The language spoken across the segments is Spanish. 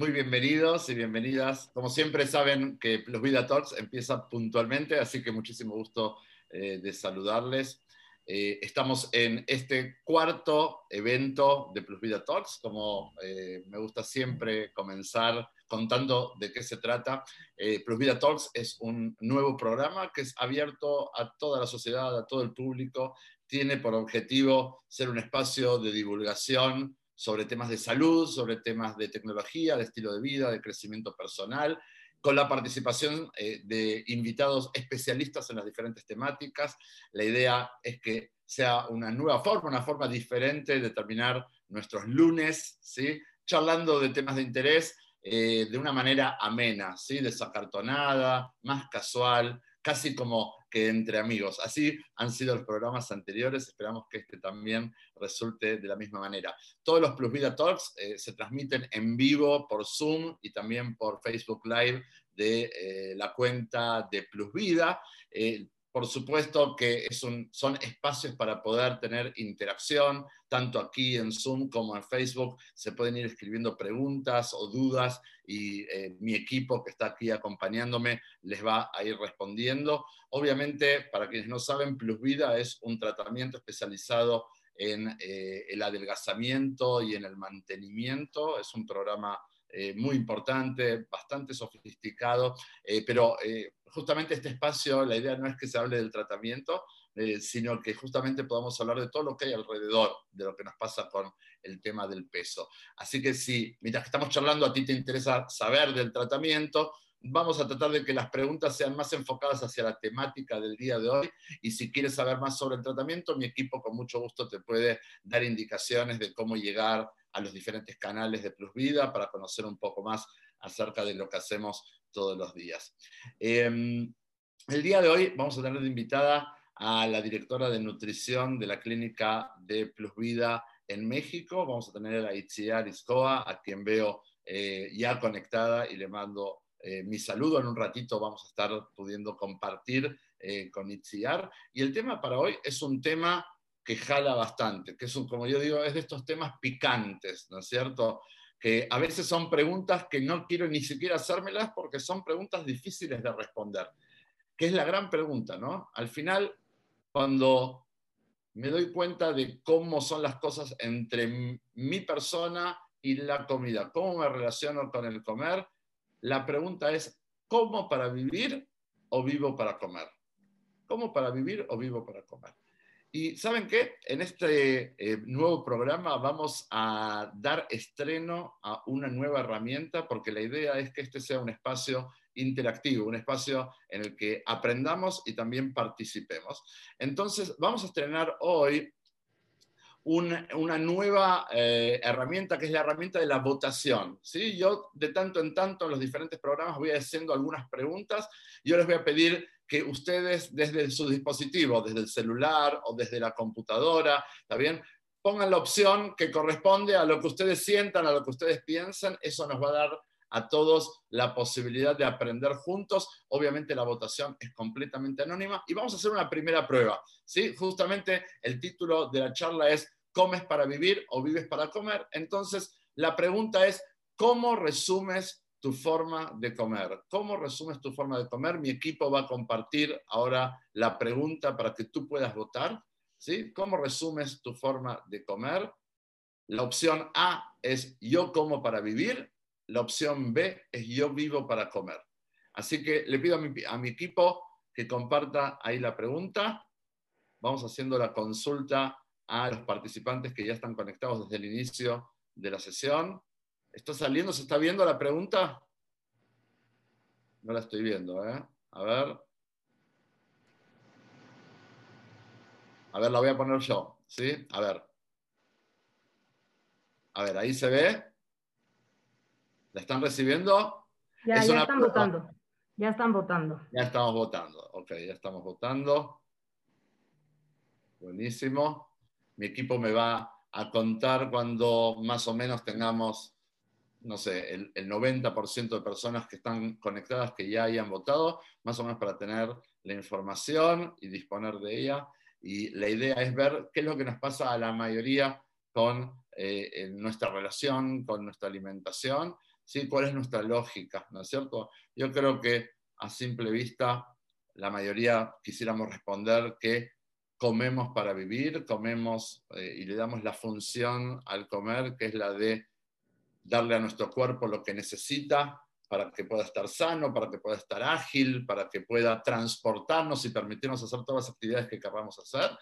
Muy bienvenidos y bienvenidas. Como siempre saben que Plus Vida Talks empieza puntualmente, así que muchísimo gusto eh, de saludarles. Eh, estamos en este cuarto evento de Plus Vida Talks, como eh, me gusta siempre comenzar contando de qué se trata. Plus Vida Talks es un nuevo programa que es abierto a toda la sociedad, a todo el público. Tiene por objetivo ser un espacio de divulgación sobre temas de salud, sobre temas de tecnología, de estilo de vida, de crecimiento personal, con la participación eh, de invitados especialistas en las diferentes temáticas. La idea es que sea una nueva forma, una forma diferente de terminar nuestros lunes, ¿sí? charlando de temas de interés eh, de una manera amena, ¿sí? desacartonada, más casual, casi como que entre amigos. Así han sido los programas anteriores, esperamos que este también resulte de la misma manera. Todos los Plus Vida Talks eh, se transmiten en vivo por Zoom y también por Facebook Live de eh, la cuenta de Plus Vida. Eh, por supuesto que son espacios para poder tener interacción, tanto aquí en Zoom como en Facebook. Se pueden ir escribiendo preguntas o dudas y eh, mi equipo que está aquí acompañándome les va a ir respondiendo. Obviamente, para quienes no saben, Plus Vida es un tratamiento especializado en eh, el adelgazamiento y en el mantenimiento. Es un programa eh, muy importante, bastante sofisticado, pero justamente este espacio, la idea no es que se hable del tratamiento, eh, sino que justamente podamos hablar de todo lo que hay alrededor de lo que nos pasa con el tema del peso. Así que si mientras que estamos charlando a ti te interesa saber del tratamiento, vamos a tratar de que las preguntas sean más enfocadas hacia la temática del día de hoy y si quieres saber más sobre el tratamiento, mi equipo con mucho gusto te puede dar indicaciones de cómo llegar a los diferentes canales de Plus Vida para conocer un poco más acerca de lo que hacemos todos los días. Em, el día de hoy vamos a tener de invitada a la directora de nutrición de la clínica de Plus Vida en México. Vamos a tener a Itziar Iscoa, a quien veo eh, ya conectada y le mando eh, mi saludo. En un ratito vamos a estar pudiendo compartir eh, con Itziar. Y el tema para hoy es un tema que jala bastante, que es, un, como yo digo, es de estos temas picantes, ¿no es cierto? que a veces son preguntas que no quiero ni siquiera hacérmelas porque son preguntas difíciles de responder, que es la gran pregunta, ¿no? Al final, cuando me doy cuenta de cómo son las cosas entre mi persona y la comida, cómo me relaciono con el comer, la pregunta es, ¿cómo para vivir o vivo para comer? ¿Cómo para vivir o vivo para comer? Y ¿saben qué? En este eh, nuevo programa vamos a dar estreno a una nueva herramienta porque la idea es que este sea un espacio interactivo, un espacio en el que aprendamos y también participemos. Entonces, vamos a estrenar hoy una, nueva eh, herramienta que es la herramienta de la votación. ¿sí? Yo de tanto en tanto en los diferentes programas voy haciendo algunas preguntas. Yo les voy a pedir que ustedes desde su dispositivo, desde el celular o desde la computadora, ¿está? Pongan la opción que corresponde a lo que ustedes sientan, a lo que ustedes piensan. Eso nos va a dar a todos la posibilidad de aprender juntos. Obviamente la votación es completamente anónima y vamos a hacer una primera prueba. ¿sí? Justamente el título de la charla es ¿Comes para vivir o vives para comer? Entonces, la pregunta es, ¿cómo resumes tu forma de comer. ¿Cómo resumes tu forma de comer? Mi equipo va a compartir ahora la pregunta para que tú puedas votar. ¿sí? ¿Cómo resumes tu forma de comer? La opción A es yo como para vivir. La opción B es yo vivo para comer. Así que le pido a mi, a mi equipo que comparta ahí la pregunta. Vamos haciendo la consulta a los participantes que ya están conectados desde el inicio de la sesión. ¿Está saliendo? ¿Se está viendo la pregunta? No la estoy viendo, ¿eh? A ver. A ver, la voy a poner yo, ¿sí? A ver. A ver, ahí se ve. ¿La están recibiendo? Ya, ya están votando. Ya están votando. Ya estamos votando. Ok, ya estamos votando. Buenísimo. Mi equipo me va a contar cuando más o menos tengamos no sé, el, 90% de personas que están conectadas que ya hayan votado, más o menos para tener la información y disponer de ella. Y la idea es ver qué es lo que nos pasa a la mayoría con eh, nuestra relación, con nuestra alimentación. ¿sí? ¿Cuál es nuestra lógica? ¿No es cierto? Yo creo que a simple vista la mayoría quisiéramos responder que comemos para vivir, comemos eh, y le damos la función al comer, que es la de darle a nuestro cuerpo lo que necesita para que pueda estar sano, para que pueda estar ágil, para que pueda transportarnos y permitirnos hacer todas las actividades que queramos hacer.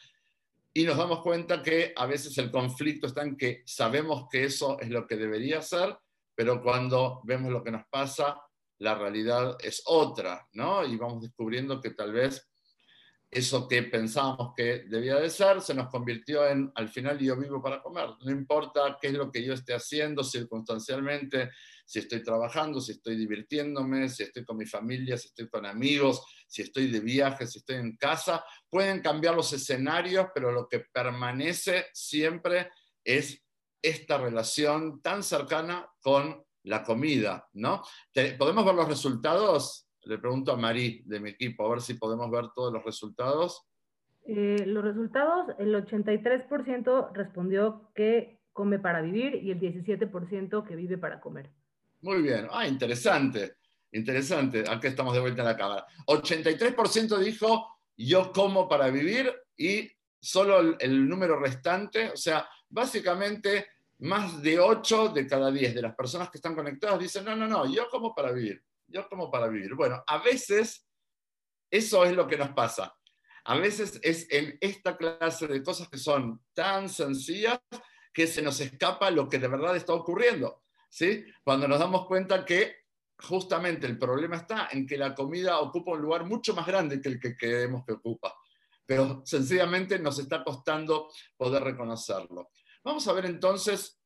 Y nos damos cuenta que a veces el conflicto está en que sabemos que eso es lo que debería ser, pero cuando vemos lo que nos pasa, la realidad es otra, ¿no? Y vamos descubriendo que tal vez eso que pensábamos que debía de ser se nos convirtió en, al final yo vivo para comer. No importa qué es lo que yo esté haciendo circunstancialmente, si estoy trabajando, si estoy divirtiéndome, si estoy con mi familia, si estoy con amigos, si estoy de viaje, si estoy en casa. Pueden cambiar los escenarios, pero lo que permanece siempre es esta relación tan cercana con la comida, ¿no? ¿Podemos ver los resultados? Le pregunto a Marí de mi equipo, a ver si podemos ver todos los resultados. Eh, los resultados, el 83% respondió que come para vivir y el 17% que vive para comer. Muy bien, ah, interesante, interesante. Aquí estamos de vuelta en la cámara. 83% dijo yo como para vivir y solo el, el número restante, o sea, básicamente más de 8 de cada 10 de las personas que están conectadas dicen, no, no, no, yo como para vivir, yo como para vivir. Bueno, a veces eso es lo que nos pasa. A veces es en esta clase de cosas que son tan sencillas que se nos escapa lo que de verdad está ocurriendo. ¿sí? Cuando nos damos cuenta que justamente el problema está en que la comida ocupa un lugar mucho más grande que el que creemos que ocupa. Pero sencillamente nos está costando poder reconocerlo. Vamos a ver entonces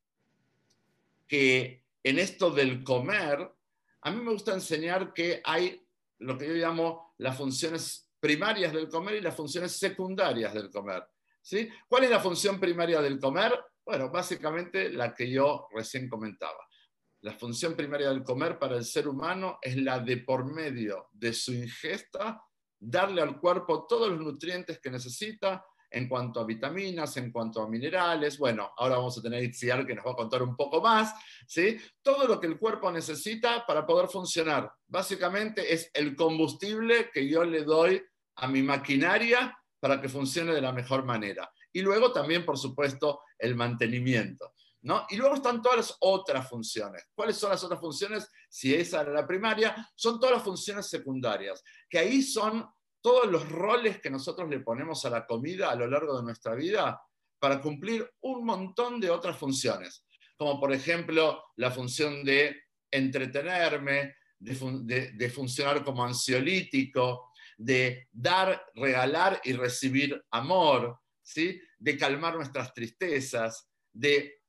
que en esto del comer, a mí me gusta enseñar que hay lo que yo llamo las funciones primarias del comer y las funciones secundarias del comer. ¿sí? ¿Cuál es la función primaria del comer? Bueno, básicamente la que yo recién comentaba. La función primaria del comer para el ser humano es la de por medio de su ingesta darle al cuerpo todos los nutrientes que necesita en cuanto a vitaminas, en cuanto a minerales. Bueno, ahora vamos a tener Itziar que nos va a contar un poco más, ¿sí? Todo lo que el cuerpo necesita para poder funcionar. Básicamente es el combustible que yo le doy a mi maquinaria para que funcione de la mejor manera. Y luego también, por supuesto, el mantenimiento. ¿No? Y luego están todas las otras funciones. ¿Cuáles son las otras funciones? Si esa era la primaria, son todas las funciones secundarias, que ahí son todos los roles que nosotros le ponemos a la comida a lo largo de nuestra vida para cumplir un montón de otras funciones, como por ejemplo la función de entretenerme, de, funcionar como ansiolítico, de dar, regalar y recibir amor, ¿sí? de calmar nuestras tristezas, de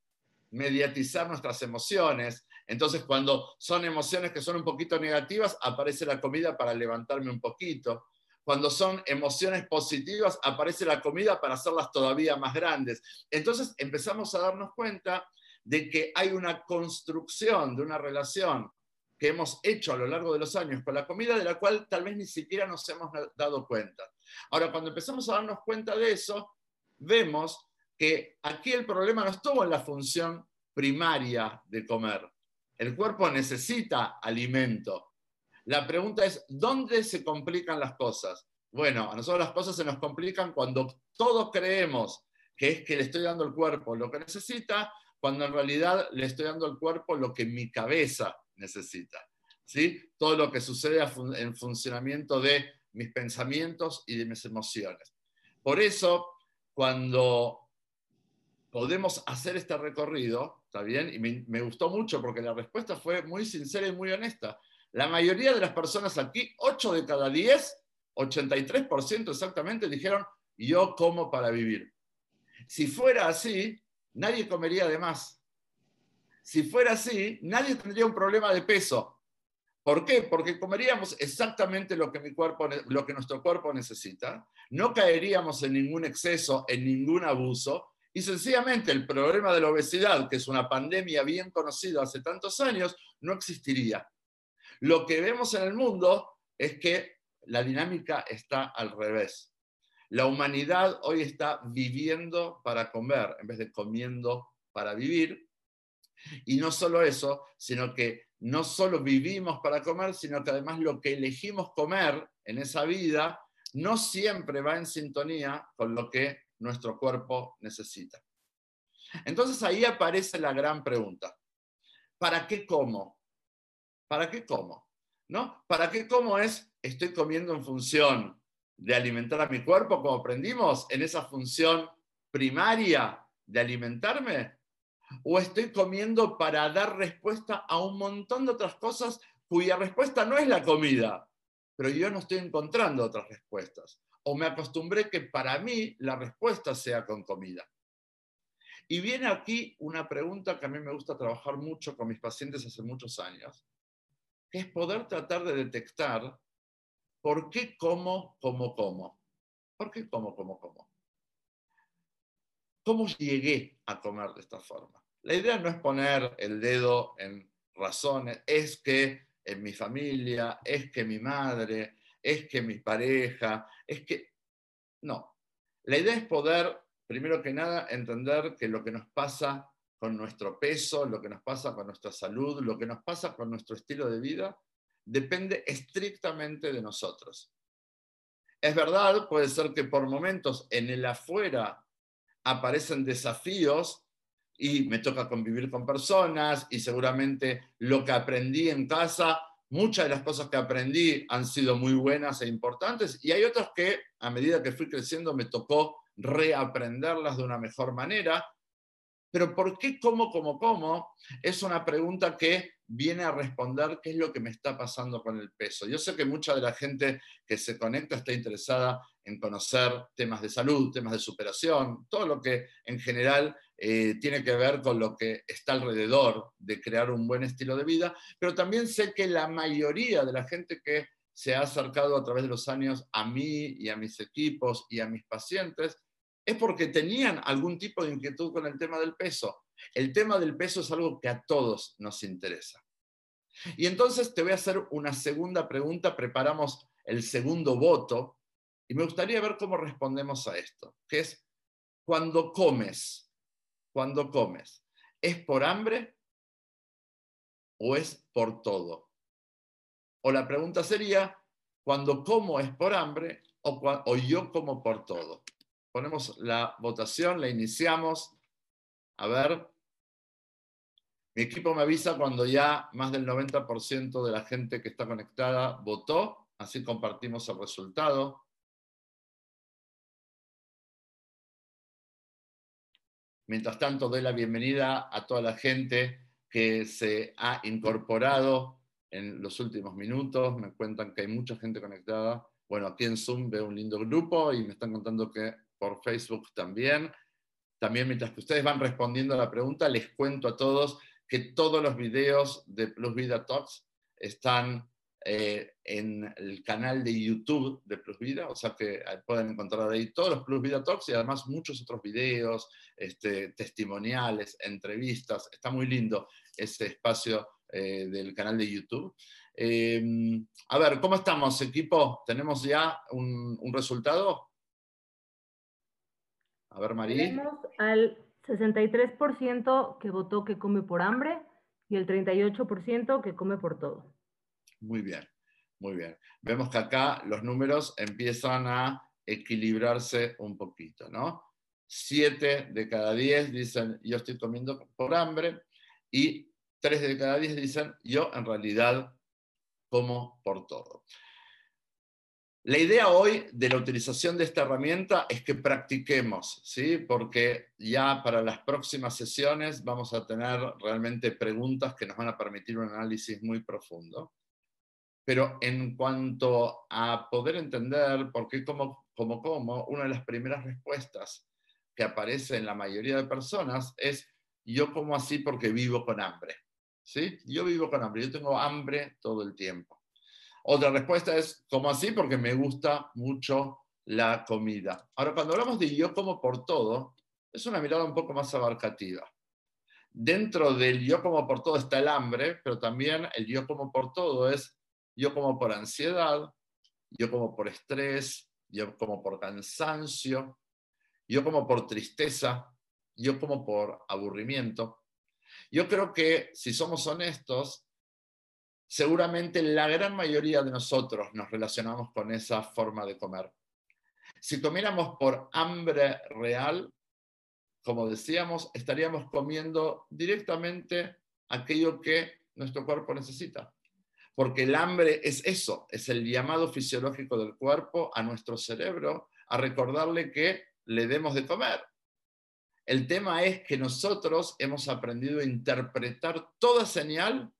mediatizar nuestras emociones. Entonces, cuando son emociones que son un poquito negativas, aparece la comida para levantarme un poquito. Cuando son emociones positivas, aparece la comida para hacerlas todavía más grandes. Entonces empezamos a darnos cuenta de que hay una construcción de una relación que hemos hecho a lo largo de los años con la comida de la cual tal vez ni siquiera nos hemos dado cuenta. Ahora, cuando empezamos a darnos cuenta de eso, vemos que aquí el problema no estuvo en la función primaria de comer. El cuerpo necesita alimento, la pregunta es, ¿dónde se complican las cosas? Bueno, a nosotros las cosas se nos complican cuando todos creemos que es que le estoy dando al cuerpo lo que necesita, cuando en realidad le estoy dando al cuerpo lo que mi cabeza necesita. ¿sí? Todo lo que sucede en funcionamiento de mis pensamientos y de mis emociones. Por eso, cuando podemos hacer este recorrido, ¿está bien? Y me, me gustó mucho porque la respuesta fue muy sincera y muy honesta. La mayoría de las personas aquí, 8 de cada 10, 83% exactamente, dijeron, yo como para vivir. Si fuera así, nadie comería de más. Si fuera así, nadie tendría un problema de peso. ¿Por qué? Porque comeríamos exactamente lo que, lo que nuestro cuerpo necesita, no caeríamos en ningún exceso, en ningún abuso, y sencillamente el problema de la obesidad, que es una pandemia bien conocida hace tantos años, no existiría. Lo que vemos en el mundo es que la dinámica está al revés. La humanidad hoy está viviendo para comer en vez de comiendo para vivir. Y no solo eso, sino que no solo vivimos para comer, sino que además lo que elegimos comer en esa vida no siempre va en sintonía con lo que nuestro cuerpo necesita. Entonces ahí aparece la gran pregunta. ¿Para qué como? ¿Para qué como? ¿No? ¿Para qué como es estoy comiendo en función de alimentar a mi cuerpo, como aprendimos, en esa función primaria de alimentarme? ¿O estoy comiendo para dar respuesta a un montón de otras cosas cuya respuesta no es la comida? Pero yo no estoy encontrando otras respuestas. O me acostumbré que para mí la respuesta sea con comida. Y viene aquí una pregunta que a mí me gusta trabajar mucho con mis pacientes hace muchos años, es poder tratar de detectar por qué como, como, como. ¿Por qué como, como, como? ¿Cómo llegué a comer de esta forma? La idea no es poner el dedo en razones, es que en mi familia, es que mi madre, es que mi pareja, es que... No, la idea es poder, primero que nada, entender que lo que nos pasa con nuestro peso, lo que nos pasa con nuestra salud, lo que nos pasa con nuestro estilo de vida, depende estrictamente de nosotros. Es verdad, puede ser que por momentos en el afuera aparecen desafíos y me toca convivir con personas y seguramente lo que aprendí en casa, muchas de las cosas que aprendí han sido muy buenas e importantes y hay otras que a medida que fui creciendo me tocó reaprenderlas de una mejor manera. Pero ¿por qué cómo, cómo, cómo? Es una pregunta que viene a responder qué es lo que me está pasando con el peso. Yo sé que mucha de la gente que se conecta está interesada en conocer temas de salud, temas de superación, todo lo que en general eh, tiene que ver con lo que está alrededor de crear un buen estilo de vida, pero también sé que la mayoría de la gente que se ha acercado a través de los años a mí y a mis equipos y a mis pacientes es porque tenían algún tipo de inquietud con el tema del peso. El tema del peso es algo que a todos nos interesa. Y entonces te voy a hacer una segunda pregunta, preparamos el segundo voto, y me gustaría ver cómo respondemos a esto, que es, cuando comes, cuando comes, ¿es por hambre o es por todo? O la pregunta sería, cuando como es por hambre o, o yo como por todo. Ponemos la votación, la iniciamos. A ver, mi equipo me avisa cuando ya más del 90% de la gente que está conectada votó, así compartimos el resultado. Mientras tanto, doy la bienvenida a toda la gente que se ha incorporado en los últimos minutos. Me cuentan que hay mucha gente conectada. Bueno, aquí en Zoom veo un lindo grupo y me están contando que por Facebook también. También mientras que ustedes van respondiendo a la pregunta, les cuento a todos que todos los videos de Plus Vida Talks están eh, en el canal de YouTube de Plus Vida, o sea que pueden encontrar ahí todos los Plus Vida Talks y además muchos otros videos, este, testimoniales, entrevistas. Está muy lindo ese espacio eh, del canal de YouTube. A ver, ¿cómo estamos, equipo? ¿Tenemos ya un, resultado? A ver, María. Tenemos al 63% que votó que come por hambre y el 38% que come por todo. Muy bien, muy bien. Vemos que acá los números empiezan a equilibrarse un poquito, ¿no? Siete de cada diez dicen yo estoy comiendo por hambre y tres de cada diez dicen yo en realidad como por todo. La idea hoy de la utilización de esta herramienta es que practiquemos, ¿sí? porque ya para las próximas sesiones vamos a tener realmente preguntas que nos van a permitir un análisis muy profundo. Pero en cuanto a poder entender por qué como, como, como, una de las primeras respuestas que aparece en la mayoría de personas es yo como así porque vivo con hambre. ¿Sí? Yo vivo con hambre, yo tengo hambre todo el tiempo. Otra respuesta es como así porque me gusta mucho la comida. Ahora, cuando hablamos de yo como por todo, es una mirada un poco más abarcativa. Dentro del yo como por todo está el hambre, pero también el yo como por todo es yo como por ansiedad, yo como por estrés, yo como por cansancio, yo como por tristeza, yo como por aburrimiento. Yo creo que si somos honestos, seguramente la gran mayoría de nosotros nos relacionamos con esa forma de comer. Si comiéramos por hambre real, como decíamos, estaríamos comiendo directamente aquello que nuestro cuerpo necesita. Porque el hambre es eso, es el llamado fisiológico del cuerpo a nuestro cerebro a recordarle que le demos de comer. El tema es que nosotros hemos aprendido a interpretar toda señal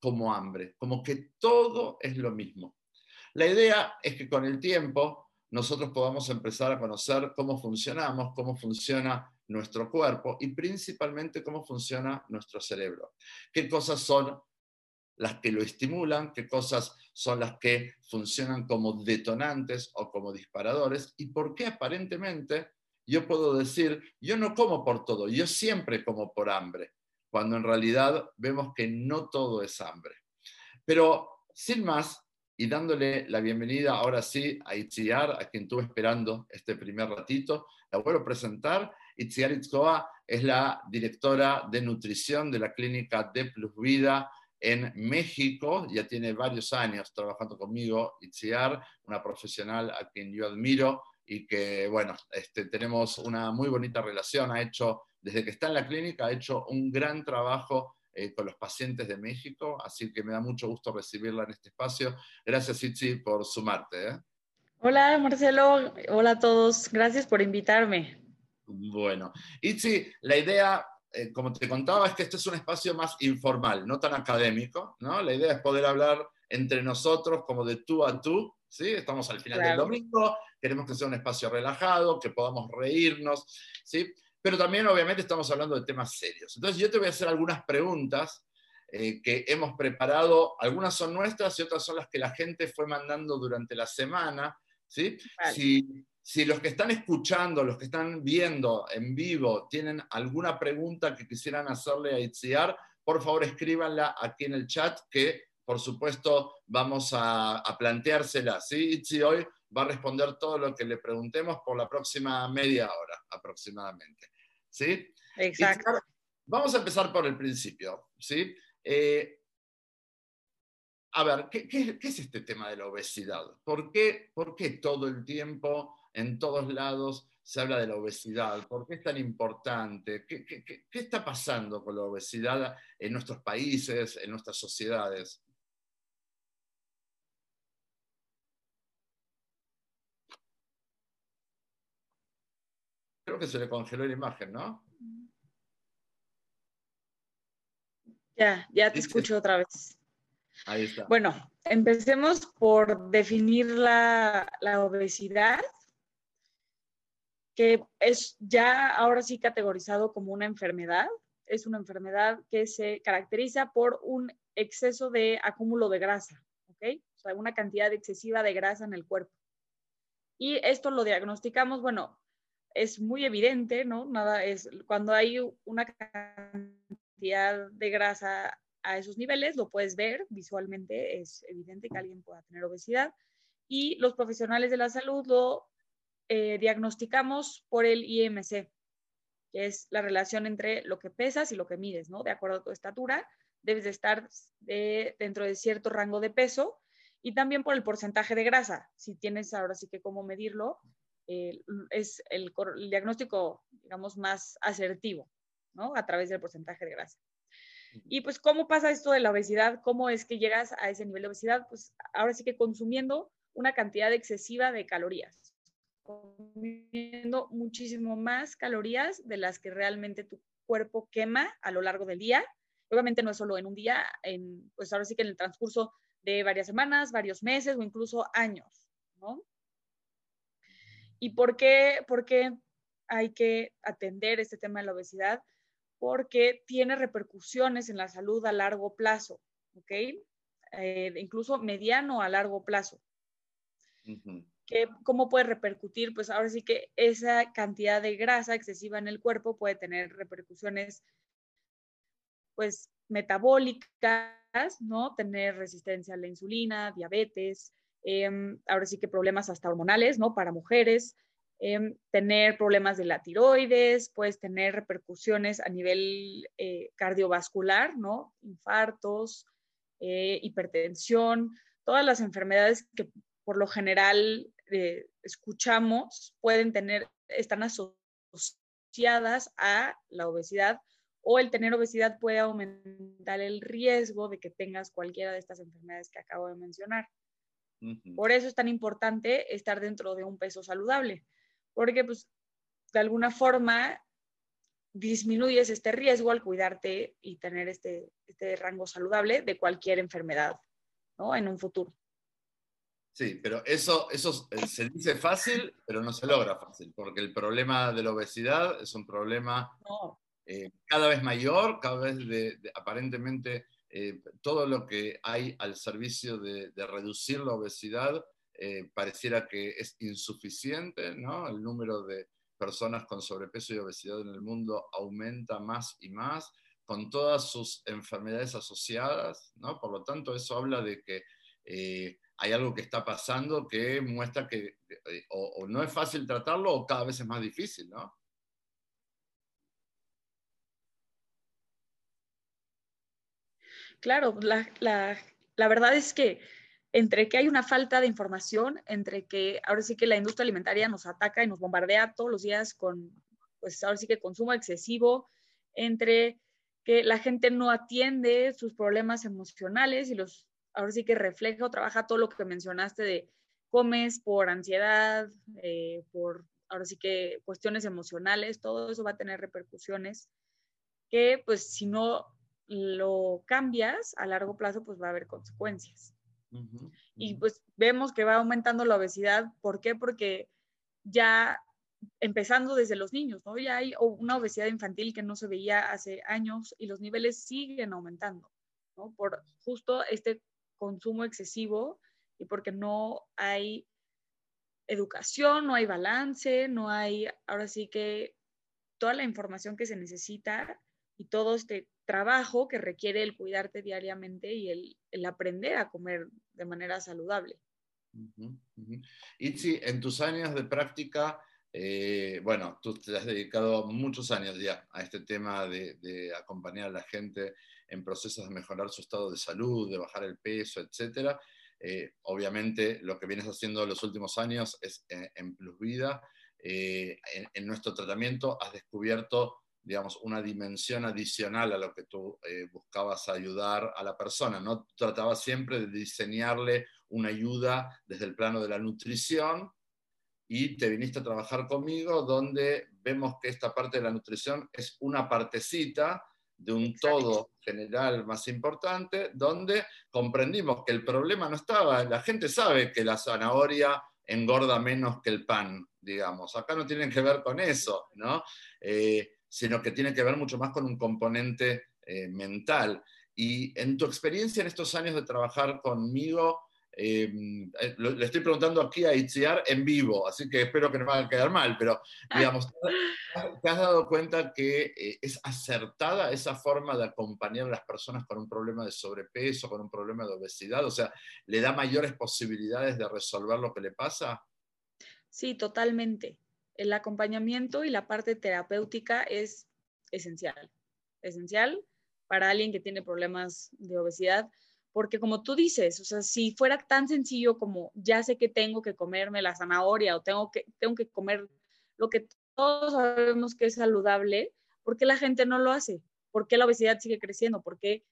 como hambre, como que todo es lo mismo. La idea es que con el tiempo nosotros podamos empezar a conocer cómo funcionamos, cómo funciona nuestro cuerpo y principalmente cómo funciona nuestro cerebro. ¿Qué cosas son las que lo estimulan? ¿Qué cosas son las que funcionan como detonantes o como disparadores? ¿Y por qué aparentemente yo puedo decir, yo no como por todo, yo siempre como por hambre? Cuando en realidad vemos que no todo es hambre. Pero sin más, y dándole la bienvenida ahora sí a Itziar, a quien estuve esperando este primer ratito, la vuelvo a presentar. Itziar Itzkoa es la directora de nutrición de la clínica de Plus Vida en México, ya tiene varios años trabajando conmigo, Itziar, una profesional a quien yo admiro y que, bueno, este, tenemos una muy bonita relación, ha hecho desde que está en la clínica ha hecho un gran trabajo eh, con los pacientes de México, así que me da mucho gusto recibirla en este espacio. Gracias, Itzi, por sumarte. ¿eh? Hola, Marcelo. Hola a todos. Gracias por invitarme. Bueno, Itzi, la idea, eh, como te contaba, es que este es un espacio más informal, no tan académico, ¿no? La idea es poder hablar entre nosotros como de tú a tú, ¿sí? Estamos al final del domingo, queremos que sea un espacio relajado, que podamos reírnos, ¿sí? Pero también obviamente estamos hablando de temas serios. Entonces yo te voy a hacer algunas preguntas eh, que hemos preparado, algunas son nuestras y otras son las que la gente fue mandando durante la semana. ¿sí? Si, si los que están escuchando, los que están viendo en vivo, tienen alguna pregunta que quisieran hacerle a Itziar, por favor escríbanla aquí en el chat que por supuesto vamos a, a planteársela. ¿sí? Itzi hoy va a responder todo lo que le preguntemos por la próxima media hora aproximadamente. ¿Sí? Exacto. vamos a empezar por el principio. ¿sí? Eh, a ver, ¿qué, es este tema de la obesidad? ¿Por qué, ¿Por qué todo el tiempo, en todos lados, se habla de la obesidad? ¿Por qué es tan importante? ¿Qué, qué, está pasando con la obesidad en nuestros países, en nuestras sociedades? Creo que se le congeló la imagen, ¿no? Ya, ya te escucho otra vez. Ahí está. Bueno, empecemos por definir la, la obesidad, que es ya ahora sí categorizado como una enfermedad. Es una enfermedad que se caracteriza por un exceso de acúmulo de grasa, ¿ok? O sea, una cantidad excesiva de grasa en el cuerpo. Y esto lo diagnosticamos, bueno, es muy evidente, ¿no? Nada es cuando hay una cantidad de grasa a esos niveles, lo puedes ver visualmente, es evidente que alguien pueda tener obesidad y los profesionales de la salud lo eh, diagnosticamos por el IMC, que es la relación entre lo que pesas y lo que mides, ¿no? De acuerdo a tu estatura, debes de estar dentro de cierto rango de peso y también por el porcentaje de grasa. Si tienes ahora sí que cómo medirlo, es el, diagnóstico, digamos, más asertivo, ¿no? A través del porcentaje de grasa. Y pues, ¿cómo pasa esto de la obesidad? ¿Cómo es que llegas a ese nivel de obesidad? Pues ahora sí que consumiendo una cantidad excesiva de calorías, consumiendo muchísimo más calorías de las que realmente tu cuerpo quema a lo largo del día. Obviamente no es solo en un día, en, pues ahora sí que en el transcurso de varias semanas, varios meses o incluso años, ¿no? ¿Y por qué, por qué hay que atender este tema de la obesidad? Porque tiene repercusiones en la salud a largo plazo, ¿ok? Eh, incluso mediano a largo plazo. ¿Cómo puede repercutir? Pues ahora sí que esa cantidad de grasa excesiva en el cuerpo puede tener repercusiones, pues, metabólicas, ¿no? Tener resistencia a la insulina, diabetes, ahora sí que problemas hasta hormonales, ¿no? Para mujeres, em, tener problemas de la tiroides, puedes tener repercusiones a nivel eh, cardiovascular, ¿no? Infartos, eh, hipertensión, todas las enfermedades que por lo general eh, escuchamos pueden tener, están asociadas a la obesidad o el tener obesidad puede aumentar el riesgo de que tengas cualquiera de estas enfermedades que acabo de mencionar. Por eso es tan importante estar dentro de un peso saludable, porque pues de alguna forma disminuyes este riesgo al cuidarte y tener este, este rango saludable de cualquier enfermedad ¿no? en un futuro. Sí, pero eso, eso eh, se dice fácil, pero no se logra fácil, porque el problema de la obesidad es un problema eh, cada vez mayor, cada vez de, aparentemente eh, todo lo que hay al servicio de, reducir la obesidad pareciera que es insuficiente, ¿no? El número de, personas con sobrepeso y obesidad en el mundo aumenta más y más, con todas sus enfermedades asociadas, ¿no? Por lo tanto, eso habla de que eh, hay algo que está pasando que muestra que eh, o, no es fácil tratarlo o cada vez es más difícil, ¿no? Claro, la, la verdad es que entre que hay una falta de información, entre que ahora sí que la industria alimentaria nos ataca y nos bombardea todos los días con, pues ahora sí que consumo excesivo, entre que la gente no atiende sus problemas emocionales y los, ahora sí que refleja o trabaja todo lo que mencionaste de comes por ansiedad, eh, por ahora sí que cuestiones emocionales, todo eso va a tener repercusiones que pues si no lo cambias a largo plazo pues va a haber consecuencias. Y pues vemos que va aumentando la obesidad. ¿Por qué? Porque ya empezando desde los niños, ¿no? Ya hay una obesidad infantil que no se veía hace años y los niveles siguen aumentando, ¿no? Por justo este consumo excesivo y porque no hay educación, no hay balance, no hay, ahora sí que toda la información que se necesita y todo este trabajo que requiere el cuidarte diariamente y el, aprender a comer de manera saludable. Y si en tus años de práctica, eh, bueno, tú te has dedicado muchos años ya a este tema de, acompañar a la gente en procesos de mejorar su estado de salud, de bajar el peso, etc. Eh, obviamente lo que vienes haciendo en los últimos años es eh, en Plus Vida. en, en, nuestro tratamiento has descubierto digamos, una dimensión adicional a lo que tú eh, buscabas ayudar a la persona, ¿no? Tratabas siempre de diseñarle una ayuda desde el plano de la nutrición y te viniste a trabajar conmigo donde vemos que esta parte de la nutrición es una partecita de un todo general más importante, donde comprendimos que el problema no estaba, la gente sabe que la zanahoria engorda menos que el pan, digamos, acá no tienen que ver con eso, ¿no? Eh, sino que tiene que ver mucho más con un componente eh, mental. Y en tu experiencia en estos años de trabajar conmigo, em, eh, le estoy preguntando aquí a Itziar en vivo, así que espero que no me vaya a quedar mal, pero digamos, ¿te has dado cuenta que eh, es acertada esa forma de acompañar a las personas con un problema de sobrepeso, con un problema de obesidad? O sea, ¿le da mayores posibilidades de resolver lo que le pasa? Sí, totalmente el acompañamiento y la parte terapéutica es esencial, esencial para alguien que tiene problemas de obesidad, porque como tú dices, o sea, si fuera tan sencillo como ya sé que tengo que comerme la zanahoria o tengo que, tengo que comer lo que todos sabemos que es saludable, ¿por qué la gente no lo hace? ¿Por qué la obesidad sigue creciendo? ¿Por qué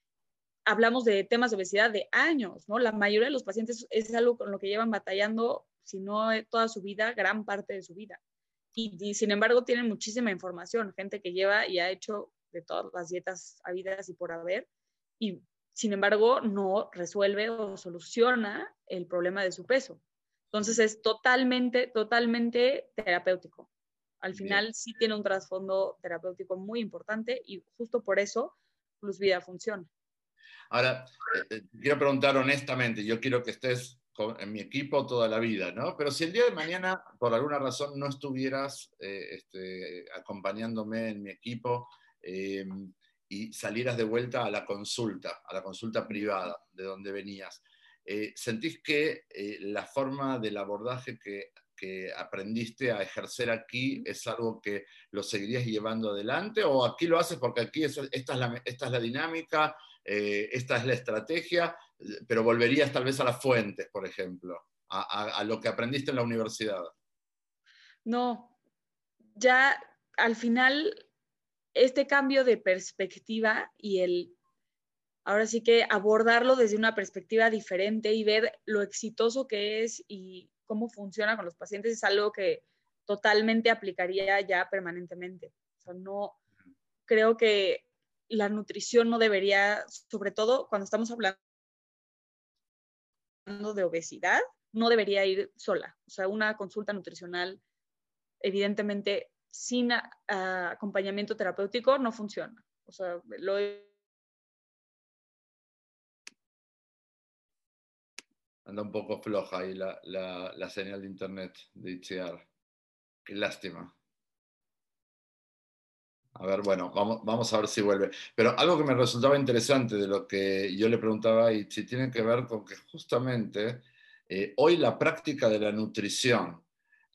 hablamos de temas de obesidad de años, ¿no? La mayoría de los pacientes es algo con lo que llevan batallando, si no toda su vida, gran parte de su vida y, sin embargo tienen muchísima información, gente que lleva y ha hecho de todas las dietas habidas y por haber, y sin embargo no resuelve o soluciona el problema de su peso. Entonces es totalmente, totalmente terapéutico. Al final sí tiene un trasfondo terapéutico muy importante y justo por eso Plus Vida funciona. Ahora, eh, eh, quiero preguntar honestamente, yo quiero que estés en mi equipo toda la vida, ¿no? Pero si el día de mañana, por alguna razón, no estuvieras eh, este, acompañándome en mi equipo em, y salieras de vuelta a la consulta, a la consulta privada de donde venías, eh, ¿sentís que eh, la forma del abordaje que que aprendiste a ejercer aquí es algo que lo seguirías llevando adelante o aquí lo haces porque aquí esta, es la, esta es la dinámica, eh, esta es la estrategia, pero volverías tal vez a las fuentes, por ejemplo, a, lo que aprendiste en la universidad? No, ya al final este cambio de perspectiva y el ahora sí que abordarlo desde una perspectiva diferente y ver lo exitoso que es y cómo funciona con los pacientes es algo que totalmente aplicaría ya permanentemente. No creo que la nutrición no debería, sobre todo cuando estamos hablando de obesidad, no debería ir sola. O sea, una consulta nutricional, evidentemente, sin acompañamiento terapéutico no funciona. O sea, lo Anda un poco floja ahí la, la, señal de internet de Itziar. Qué lástima. A ver, bueno, vamos, vamos, a ver si vuelve. Pero algo que me resultaba interesante de lo que yo le preguntaba a Itzi tiene que ver con que justamente eh, hoy la práctica de la nutrición,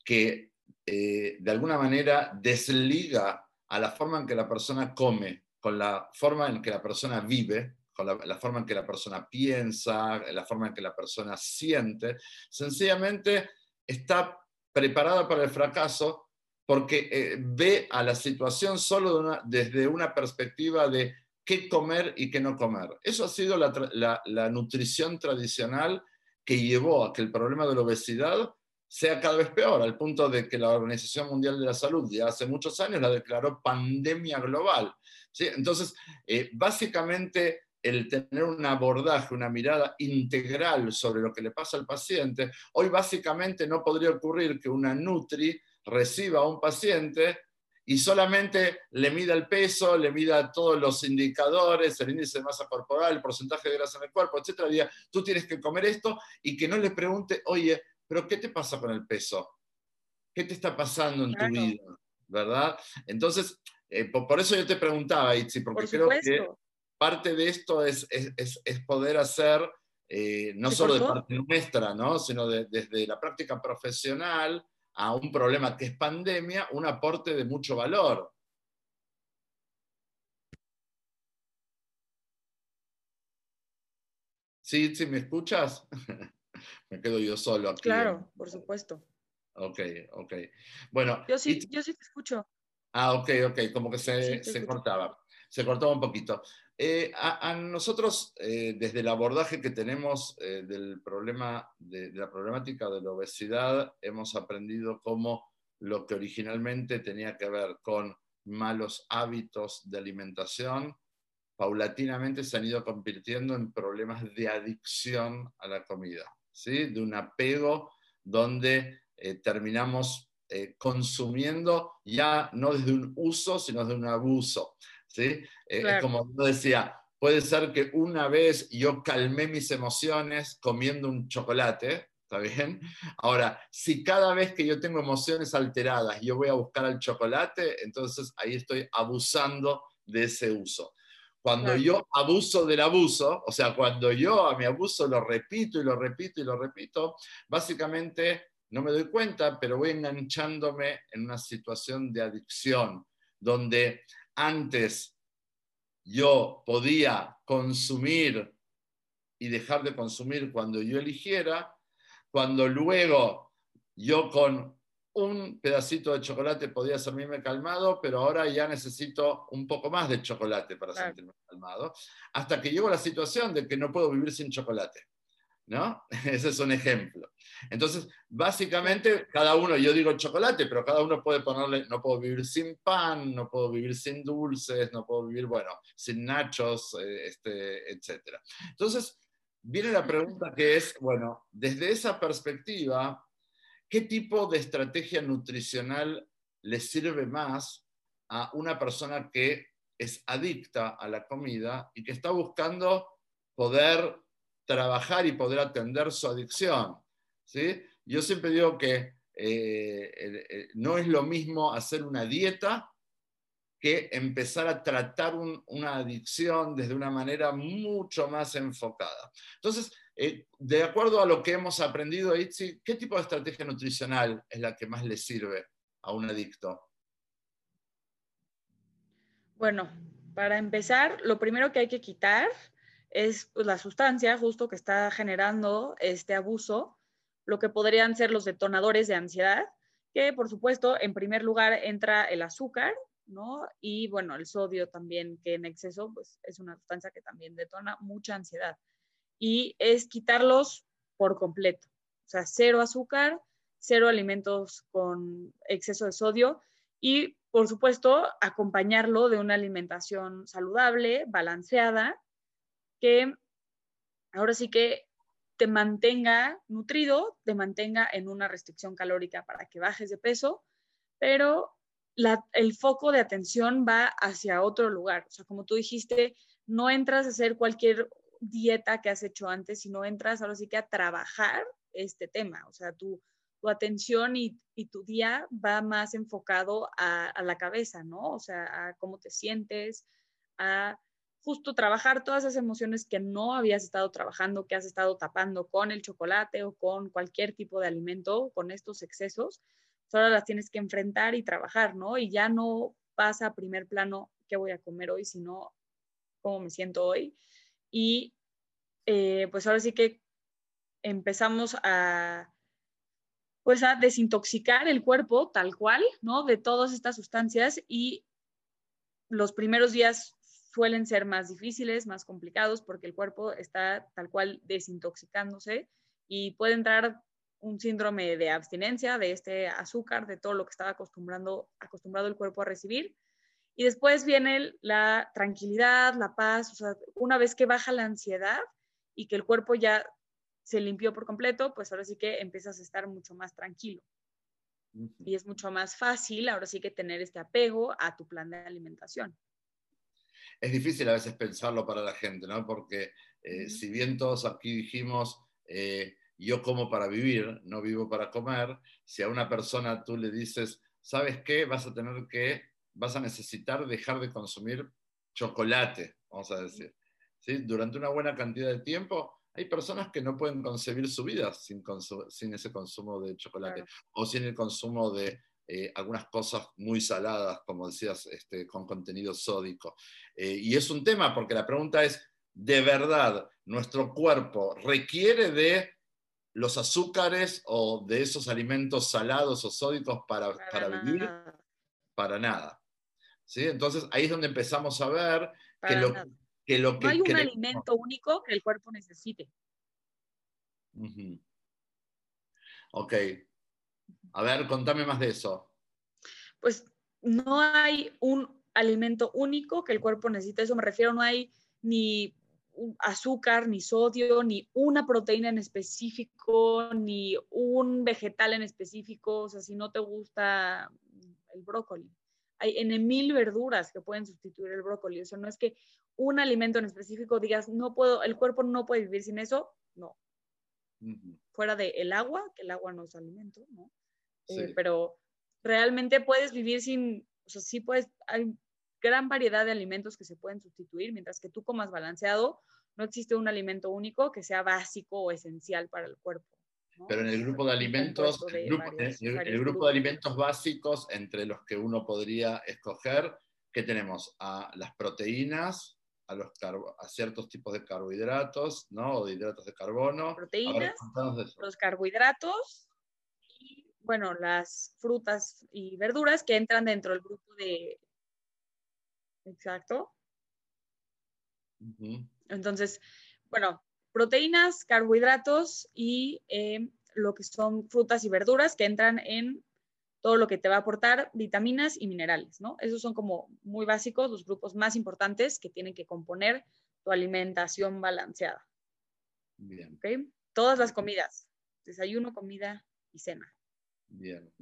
que eh, de alguna manera desliga a la forma en que la persona come, con la forma en que la persona vive, con la, forma en que la persona piensa, la forma en que la persona siente, sencillamente está preparada para el fracaso porque eh, ve a la situación solo desde una perspectiva de qué comer y qué no comer. Eso ha sido la, la, nutrición tradicional que llevó a que el problema de la obesidad sea cada vez peor, al punto de que la Organización Mundial de la Salud ya hace muchos años la declaró pandemia global. ¿sí? Entonces, eh, básicamente el tener un abordaje, una mirada integral sobre lo que le pasa al paciente, hoy básicamente no podría ocurrir que una Nutri reciba a un paciente y solamente le mida el peso, le mida todos los indicadores, el índice de masa corporal, el porcentaje de grasa en el cuerpo, etcétera, diga, tú tienes que comer esto y que no le pregunte, oye, pero ¿qué te pasa con el peso? ¿Qué te está pasando en tu vida? ¿Verdad? Entonces, eh, por, eso yo te preguntaba, Itzi, porque creo que parte de esto es, poder hacer, eh, no solo de parte nuestra, ¿no? sino desde la práctica profesional a un problema que es pandemia, un aporte de mucho valor. ¿Sí, sí me escuchas? me quedo yo solo aquí. Claro, por supuesto. Ok, ok. Bueno. Yo sí, yo sí te escucho. Ah, ok, ok, como que se, se cortaba. Se cortaba un poquito. Eh, a, nosotros, eh, desde el abordaje que tenemos eh, del problema, de, la problemática de la obesidad, hemos aprendido cómo lo que originalmente tenía que ver con malos hábitos de alimentación, paulatinamente se han ido convirtiendo en problemas de adicción a la comida, ¿sí? de un apego donde terminamos consumiendo ya no desde un uso, sino desde un abuso. ¿Sí? Eh, como yo decía, puede ser que una vez yo calmé mis emociones comiendo un chocolate, ¿está bien? Ahora, si cada vez que yo tengo emociones alteradas yo voy a buscar el chocolate, entonces ahí estoy abusando de ese uso. Cuando yo abuso del abuso, o sea, cuando yo a mi abuso lo repito y lo repito y lo repito, básicamente no me doy cuenta, pero voy enganchándome en una situación de adicción, donde antes yo podía consumir y dejar de consumir cuando yo eligiera, cuando luego yo con un pedacito de chocolate podía sentirme calmado, pero ahora ya necesito un poco más de chocolate para sentirme calmado, hasta que llego a la situación de que no puedo vivir sin chocolate. ¿No? Ese es un ejemplo. Entonces, básicamente, cada uno, yo digo chocolate, pero cada uno puede ponerle, no puedo vivir sin pan, no puedo vivir sin dulces, no puedo vivir, bueno, sin nachos, eh, este, etc. Entonces, viene la pregunta que es, bueno, desde esa perspectiva, ¿qué tipo de estrategia nutricional le sirve más a una persona que es adicta a la comida y que está buscando poder trabajar y poder atender su adicción? ¿sí? Yo siempre digo que eh, no es lo mismo hacer una dieta que empezar a tratar una adicción desde una manera mucho más enfocada. Entonces, eh, de acuerdo a lo que hemos aprendido, Itzi, ¿qué tipo de estrategia nutricional es la que más le sirve a un adicto? Bueno, para empezar, lo primero que hay que quitar es pues, la sustancia justo que está generando este abuso, lo que podrían ser los detonadores de ansiedad, que por supuesto, en primer lugar entra el azúcar, ¿no? Y bueno, el sodio también, que en exceso pues, es una sustancia que también detona mucha ansiedad. Y es quitarlos por completo, o sea, cero azúcar, cero alimentos con exceso de sodio y, por supuesto, acompañarlo de una alimentación saludable, balanceada, que ahora sí que te mantenga nutrido, te mantenga en una restricción calórica para que bajes de peso, pero el foco de atención va hacia otro lugar. O sea, como tú dijiste, no entras a hacer cualquier dieta que has hecho antes, sino entras ahora sí que a trabajar este tema. O sea, tu, tu atención y, tu día va más enfocado a, a, la cabeza, ¿no? O sea, a cómo te sientes, a justo trabajar todas esas emociones que no habías estado trabajando, que has estado tapando con el chocolate o con cualquier tipo de alimento, con estos excesos, solo las tienes que enfrentar y trabajar, ¿no? Y ya no pasa a primer plano qué voy a comer hoy, sino cómo me siento hoy. Y eh, pues ahora sí que empezamos a pues a desintoxicar el cuerpo tal cual, ¿no? De todas estas sustancias y los primeros días suelen ser más difíciles, más complicados, porque el cuerpo está tal cual desintoxicándose y puede entrar un síndrome de abstinencia de este azúcar, de todo lo que estaba acostumbrando, acostumbrado el cuerpo a recibir. Y después viene la tranquilidad, la paz, o sea, una vez que baja la ansiedad y que el cuerpo ya se limpió por completo, pues ahora sí que empiezas a estar mucho más tranquilo. Y es mucho más fácil ahora sí que tener este apego a tu plan de alimentación es difícil a veces pensarlo para la gente, ¿no? Porque eh, si bien todos aquí dijimos, eh, yo como para vivir, no vivo para comer, si a una persona tú le dices, ¿sabes qué? Vas a tener que, vas a necesitar dejar de consumir chocolate, vamos a decir. ¿sí? Durante una buena cantidad de tiempo, hay personas que no pueden concebir su vida sin, sin ese consumo de chocolate o sin el consumo de eh, algunas cosas muy saladas, como decías, este, con contenido sódico. Eh, y es un tema porque la pregunta es, ¿de verdad nuestro cuerpo requiere de los azúcares o de esos alimentos salados o sódicos para, para, vivir? Para nada. ¿Sí? Entonces ahí es donde empezamos a ver que lo, que lo, que No hay un alimento único que el cuerpo necesite. Ok, a ver, contame más de eso. Pues no hay un alimento único que el cuerpo necesite, eso me refiero, no hay ni azúcar, ni sodio, ni una proteína en específico, ni un vegetal en específico, o sea, si no te gusta el brócoli. Hay en mil verduras que pueden sustituir el brócoli, o sea, no es que un alimento en específico digas, no puedo, el cuerpo no puede vivir sin eso, no. Fuera del el agua, que el agua no es alimento, ¿no? Eh, pero realmente puedes vivir sin, o sea, sí puedes, hay gran variedad de alimentos que se pueden sustituir, mientras que tú comas balanceado, no existe un alimento único que sea básico o esencial para el cuerpo. Pero en el grupo de alimentos, el, grupo, de alimentos básicos entre los que uno podría escoger, ¿qué tenemos? A las proteínas, a, los a ciertos tipos de carbohidratos, ¿no? O de hidratos de carbono. Proteínas, los carbohidratos, bueno, las frutas y verduras que entran dentro del grupo de... Exacto. Entonces, bueno, proteínas, carbohidratos y eh, lo que son frutas y verduras que entran en todo lo que te va a aportar vitaminas y minerales, ¿no? Esos son como muy básicos, los grupos más importantes que tienen que componer tu alimentación balanceada. Bien. Todas las comidas, desayuno, comida y cena. Bien.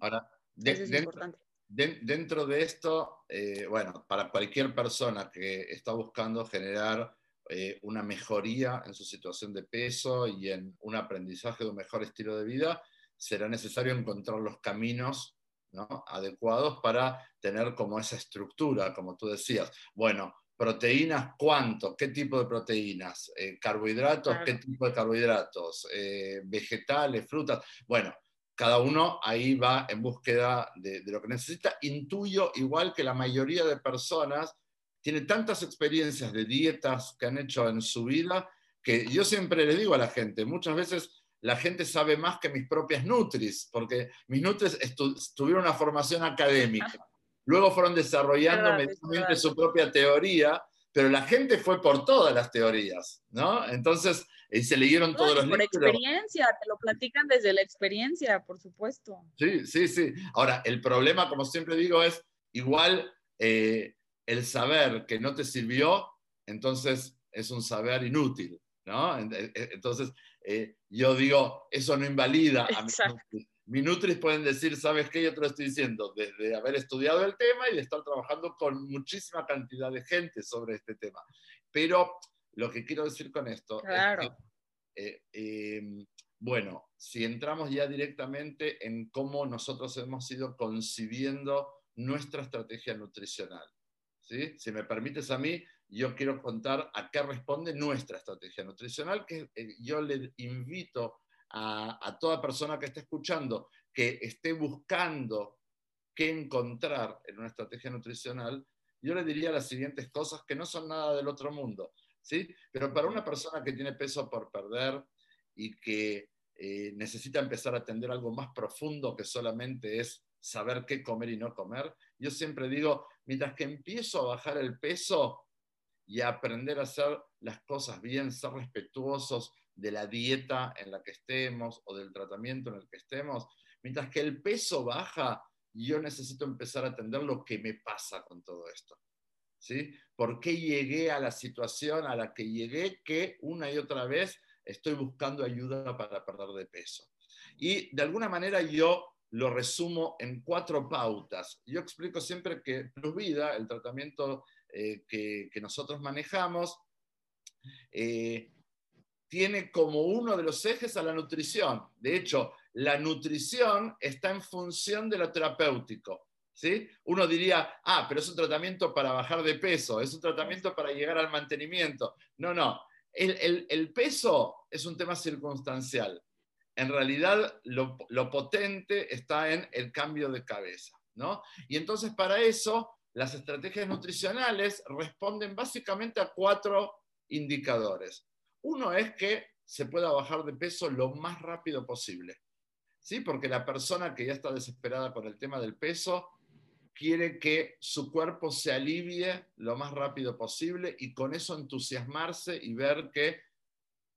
Ahora, dentro, de esto, eh, bueno, para cualquier persona que está buscando generar eh, una mejoría en su situación de peso y en un aprendizaje de un mejor estilo de vida, será necesario encontrar los caminos adecuados para tener como esa estructura, como tú decías. Bueno, proteínas, ¿cuánto? ¿Qué tipo de proteínas? Eh, ¿Carbohidratos? ¿Qué tipo de carbohidratos? Eh, ¿Vegetales? ¿Frutas? Bueno, cada uno ahí va en búsqueda de, de, lo que necesita. Intuyo, igual que la mayoría de personas, tiene tantas experiencias de dietas que han hecho en su vida, que yo siempre le digo a la gente, muchas veces la gente sabe más que mis propias Nutris, porque mis Nutris tuvieron una formación académica. Luego fueron desarrollando mediante su propia teoría, pero la gente fue por todas las teorías, ¿no? Entonces, se leyeron todos los por libros. Por experiencia, te lo platican desde la experiencia, por supuesto. Sí, sí, sí. Ahora, el problema, como siempre digo, es igual eh, el saber que no te sirvió, entonces es un saber inútil, ¿no? Eh, entonces, eh, yo digo, eso no invalida a mi Nutris. pueden decir, ¿sabes qué? Yo te lo estoy diciendo, desde haber estudiado el tema y de estar trabajando con muchísima cantidad de gente sobre este tema. Pero lo que quiero decir con esto es que, eh, em, bueno, si entramos ya directamente en cómo nosotros hemos ido concibiendo nuestra estrategia nutricional. ¿sí? Si me permites a mí, yo quiero contar a qué responde nuestra estrategia nutricional, que eh, yo le invito a, toda persona que esté escuchando que esté buscando qué encontrar en una estrategia nutricional, yo le diría las siguientes cosas que no son nada del otro mundo, ¿sí? Pero para una persona que tiene peso por perder y que eh, necesita empezar a atender algo más profundo que solamente es saber qué comer y no comer, yo siempre digo, mientras que empiezo a bajar el peso, y aprender a hacer las cosas bien, ser respetuosos de la dieta en la que estemos o del tratamiento en el que estemos. Mientras que el peso baja, yo necesito empezar a entender lo que me pasa con todo esto. ¿Sí? ¿Por qué llegué a la situación a la que llegué que una y otra vez estoy buscando ayuda para perder de peso? Y de alguna manera yo lo resumo en cuatro pautas. Yo explico siempre que Plus Vida, el tratamiento eh, que, nosotros manejamos, eh, tiene como uno de los ejes a la nutrición. De hecho, la nutrición está en función de lo terapéutico. ¿Sí? Uno diría, ah, pero es un tratamiento para bajar de peso, es un tratamiento para llegar al mantenimiento. No, no. El, peso es un tema circunstancial. En realidad, lo, lo, potente está en el cambio de cabeza. ¿no? Y entonces, para eso, las estrategias nutricionales responden básicamente a cuatro indicadores. Uno es que se pueda bajar de peso lo más rápido posible. ¿Sí? Porque la persona que ya está desesperada con el tema del peso quiere que su cuerpo se alivie lo más rápido posible y con eso entusiasmarse y ver que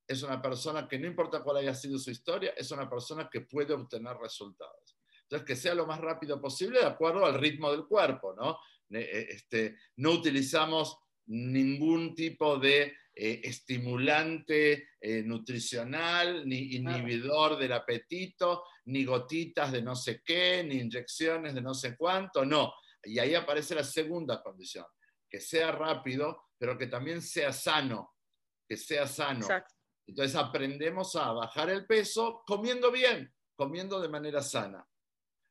es una persona que no importa cuál haya sido su historia, es una persona que puede obtener resultados. Entonces, que sea lo más rápido posible de acuerdo al ritmo del cuerpo, ¿no? Eh, este, no utilizamos ningún tipo de eh, estimulante eh, nutricional, ni inhibidor del apetito, ni gotitas de no sé qué, ni inyecciones de no sé cuánto, no. Y ahí aparece la segunda condición, que sea rápido, pero que también sea sano, que sea sano. Entonces aprendemos a bajar el peso comiendo bien, comiendo de manera sana.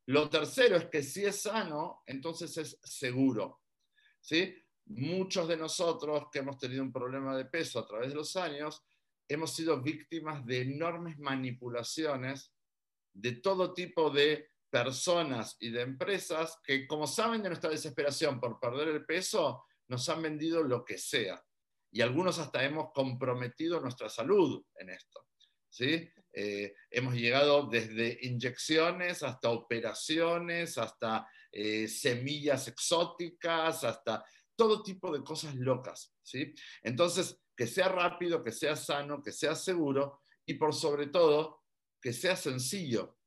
Lo tercero es que si es sano, entonces es seguro. ¿sí? Muchos de nosotros que hemos tenido un problema de peso a través de los años, hemos sido víctimas de enormes manipulaciones de todo tipo de personas y de empresas que, como saben de nuestra desesperación por perder el peso, nos han vendido lo que sea. Y algunos hasta hemos comprometido nuestra salud en esto. ¿sí? Eh, hemos llegado desde inyecciones hasta operaciones, hasta eh, semillas exóticas, hasta todo tipo de cosas locas. ¿sí? Entonces, que sea rápido, que sea sano, que sea seguro y por sobre todo, que sea sencillo.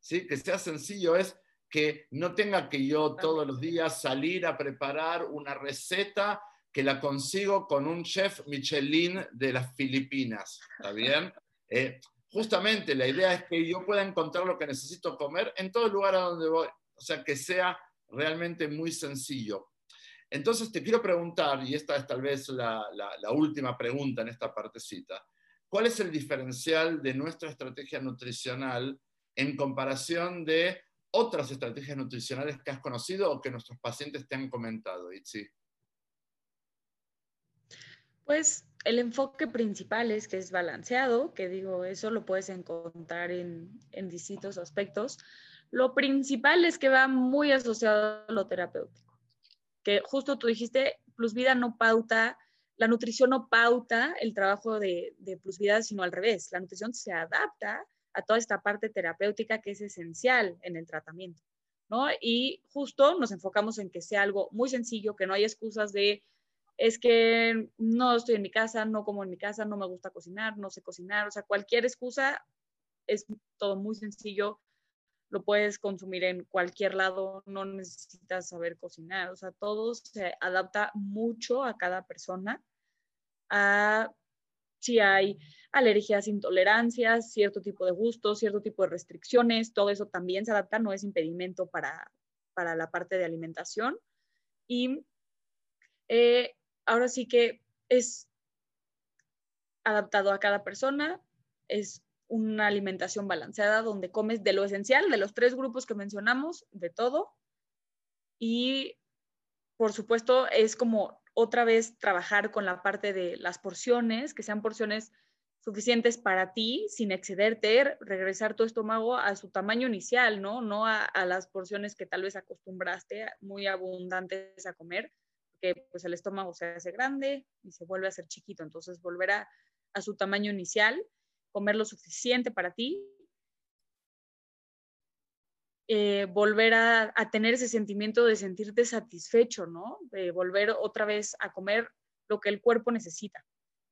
¿sí? Que sea sencillo es que no tenga que yo todos los días salir a preparar una receta que la consigo con un chef Michelin de las Filipinas. ¿Está bien? Eh, justamente la idea es que yo pueda encontrar lo que necesito comer en todo lugar a donde voy. O sea, que sea realmente muy sencillo. Entonces te quiero preguntar, y esta es tal vez la, última pregunta en esta partecita, ¿cuál es el diferencial de nuestra estrategia nutricional en comparación de otras estrategias nutricionales que has conocido o que nuestros pacientes te han comentado, Itzi? Pues el enfoque principal es que es balanceado, que digo, eso lo puedes encontrar en, en distintos aspectos. Lo principal es que va muy asociado a lo terapéutico, que justo tú dijiste, Plus Vida no pauta, la nutrición no pauta el trabajo de, de Plus Vida, sino al revés, la nutrición se adapta a toda esta parte terapéutica que es esencial en el tratamiento, ¿no? Y justo nos enfocamos en que sea algo muy sencillo, que no haya excusas de, es que no estoy en mi casa, no como en mi casa, no me gusta cocinar, no sé cocinar, o sea, cualquier excusa es todo muy sencillo, lo puedes consumir en cualquier lado, no necesitas saber cocinar, o sea, todo se adapta mucho a cada persona, a si hay alergias, intolerancias, cierto tipo de gustos, cierto tipo de restricciones, todo eso también se adapta, no es impedimento para, la parte de alimentación. Y eh, ahora sí que es adaptado a cada persona, es una alimentación balanceada donde comes de lo esencial, de los tres grupos que mencionamos, de todo. Y por supuesto es como otra vez trabajar con la parte de las porciones, que sean porciones suficientes para ti sin excederte, regresar tu estómago a su tamaño inicial, ¿no? No a, las porciones que tal vez acostumbraste muy abundantes a comer, porque pues el estómago se hace grande y se vuelve a hacer chiquito, entonces volver a su tamaño inicial, comer lo suficiente para ti eh, volver a, tener ese sentimiento de sentirte satisfecho, ¿no? De volver otra vez a comer lo que el cuerpo necesita.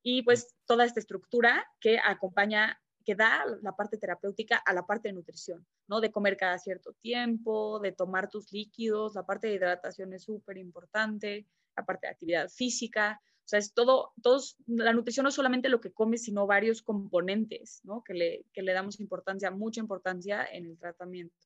Y pues toda esta estructura que acompaña, que da la parte terapéutica a la parte de nutrición, ¿no? De comer cada cierto tiempo, de tomar tus líquidos, la parte de hidratación es súper importante, la parte de actividad física, o sea, es todo, todos, la nutrición no es solamente lo que comes, sino varios componentes, ¿no? Que le, que le damos importancia, mucha importancia en el tratamiento.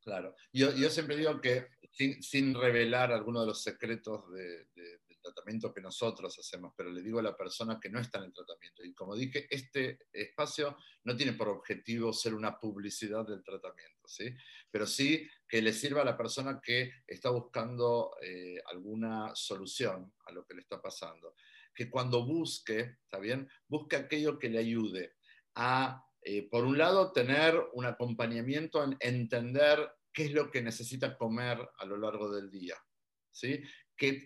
Claro. Yo, yo siempre digo que sin, sin revelar algunos de los secretos de, del tratamiento que nosotros hacemos, pero le digo a la persona que no está en el tratamiento. Y como dije, este espacio no tiene por objetivo ser una publicidad del tratamiento, ¿sí? Pero sí que le sirva a la persona que está buscando eh, alguna solución a lo que le está pasando. Que cuando busque, ¿está bien? Busque aquello que le ayude a eh, por un lado, tener un acompañamiento en entender qué es lo que necesita comer a lo largo del día, ¿sí?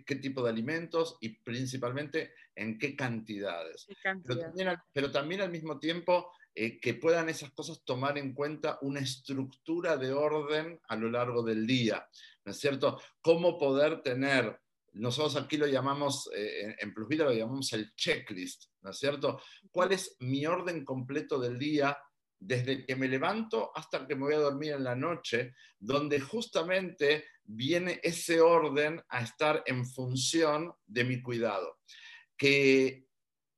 Qué, tipo de alimentos y principalmente en qué cantidades. Pero, también, al mismo tiempo eh, que puedan esas cosas tomar en cuenta una estructura de orden a lo largo del día, ¿no es cierto? Cómo poder tener nosotros aquí lo llamamos, eh, en Plus Vida lo llamamos el checklist, ¿no es cierto? ¿Cuál es mi orden completo del día desde que me levanto hasta que me voy a dormir en la noche, donde justamente viene ese orden a estar en función de mi cuidado? Que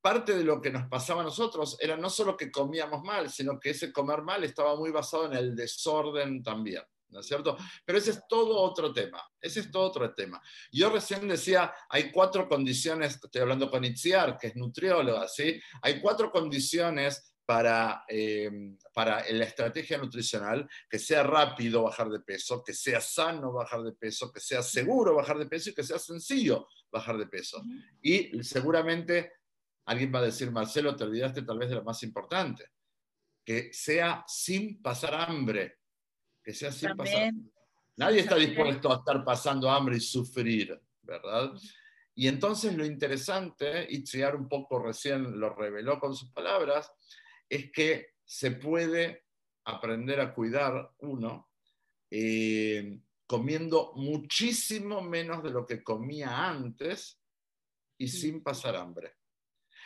parte de lo que nos pasaba a nosotros era no solo que comíamos mal, sino que ese comer mal estaba muy basado en el desorden también. ¿no es cierto? Pero ese es todo otro tema, ese es todo otro tema. Yo recién decía, hay cuatro condiciones, estoy hablando con Itziar, que es nutrióloga, ¿sí? Hay cuatro condiciones para, eh, para la estrategia nutricional, que sea rápido bajar de peso, que sea sano bajar de peso, que sea seguro bajar de peso y que sea sencillo bajar de peso. Y seguramente alguien va a decir, Marcelo, te olvidaste tal vez de lo más importante, que sea sin pasar hambre que sea sin pasar. Nadie está dispuesto a estar pasando hambre y sufrir, ¿verdad? Y entonces lo interesante, y Triar un poco recién lo reveló con sus palabras, es que se puede aprender a cuidar uno eh, comiendo muchísimo menos de lo que comía antes y sin pasar hambre.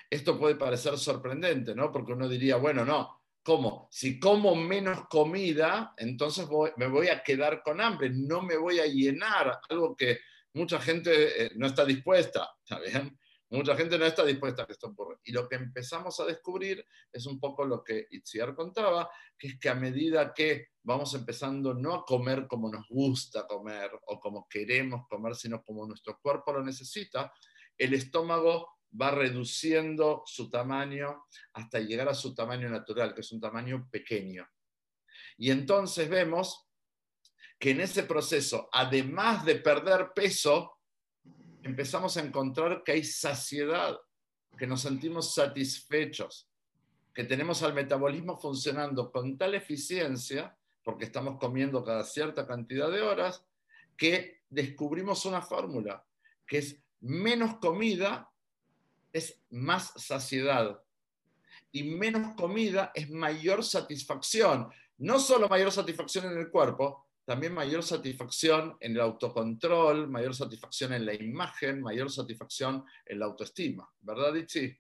Esto puede parecer sorprendente, ¿no? Porque uno diría, bueno, no, ¿Cómo? Si como menos comida, entonces me voy a quedar con hambre, no me voy a llenar, algo que mucha gente eh, no está dispuesta, ¿está bien? Mucha gente no está dispuesta a que esto ocurra. Y lo que empezamos a descubrir es un poco lo que Itziar contaba, que es que a medida que vamos empezando no a comer como nos gusta comer o como queremos comer, sino como nuestro cuerpo lo necesita, el estómago va reduciendo su tamaño hasta llegar a su tamaño natural, que es un tamaño pequeño. Y entonces vemos que en ese proceso, además de perder peso, empezamos a encontrar que hay saciedad, que nos sentimos satisfechos, que tenemos al metabolismo funcionando con tal eficiencia, porque estamos comiendo cada cierta cantidad de horas, que descubrimos una fórmula, que es menos comida es más saciedad y menos comida es mayor satisfacción. No solo mayor satisfacción en el cuerpo, también mayor satisfacción en el autocontrol, mayor satisfacción en la imagen, mayor satisfacción en la autoestima. ¿Verdad, Itzi?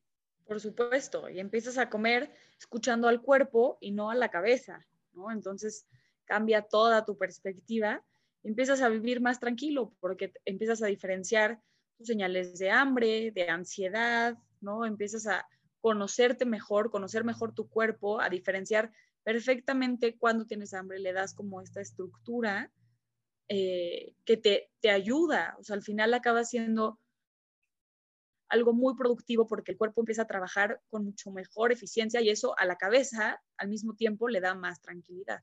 Por supuesto, y empiezas a comer escuchando al cuerpo y no a la cabeza, ¿no? Entonces cambia toda tu perspectiva, empiezas a vivir más tranquilo porque empiezas a diferenciar tus señales de hambre, de ansiedad, ¿no? Empiezas a conocerte mejor, conocer mejor tu cuerpo, a diferenciar perfectamente cuando tienes hambre, le das como esta estructura eh, que te, te, ayuda, o sea, al final acaba siendo algo muy productivo porque el cuerpo empieza a trabajar con mucho mejor eficiencia y eso a la cabeza al mismo tiempo le da más tranquilidad.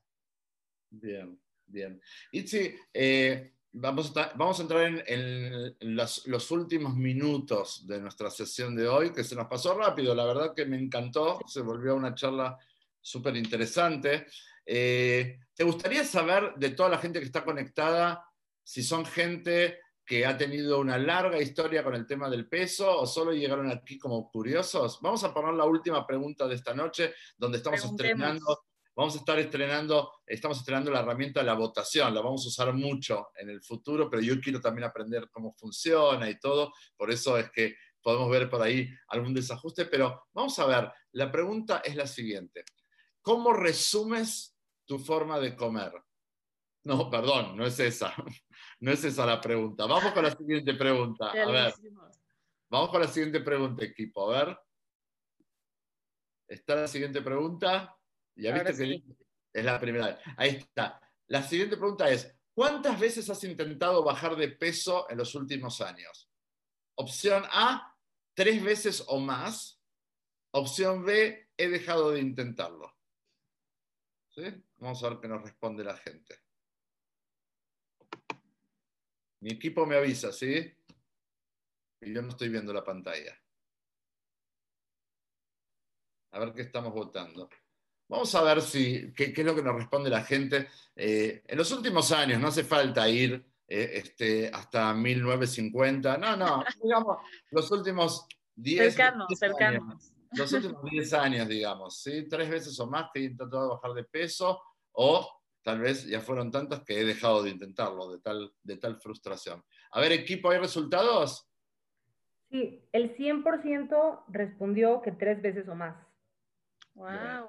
Bien, bien. Itzi, eh, vamos, a, vamos a entrar en, los, los, últimos minutos de nuestra sesión de hoy, que se nos pasó rápido, la verdad que me encantó, se volvió una charla súper interesante. Eh, ¿Te gustaría saber de toda la gente que está conectada si son gente que ha tenido una larga historia con el tema del peso o solo llegaron aquí como curiosos? Vamos a poner la última pregunta de esta noche, donde estamos estrenando, vamos a estar estrenando, estamos estrenando la herramienta de la votación, la vamos a usar mucho en el futuro, pero yo quiero también aprender cómo funciona y todo, por eso es que podemos ver por ahí algún desajuste, pero vamos a ver, la pregunta es la siguiente. ¿Cómo resumes tu forma de comer? No, perdón, no es esa. No es esa la pregunta. Vamos con la siguiente pregunta. A ver. Vamos con la siguiente pregunta, equipo. A ver. ¿Está la siguiente pregunta? Ya viste que es la primera. Ahí está. La siguiente pregunta es, ¿cuántas veces has intentado bajar de peso en los últimos años? Opción A, tres veces o más. Opción B, he dejado de intentarlo. ¿Sí? Vamos a ver qué nos responde la gente. Mi equipo me avisa, ¿sí? Y yo no estoy viendo la pantalla. A ver qué estamos votando. Vamos a ver si, qué, es lo que nos responde la gente. Eh, en los últimos años, no hace falta ir eh, este, hasta 1950. No, no, digamos, los últimos 10 cercanos, cercanos los últimos 10 años, digamos, ¿sí? tres veces o más que he intentado bajar de peso o tal vez ya fueron tantos que he dejado de intentarlo de tal, de tal frustración. A ver, equipo, ¿hay resultados? Sí, el 100% respondió que tres veces o más. Wow.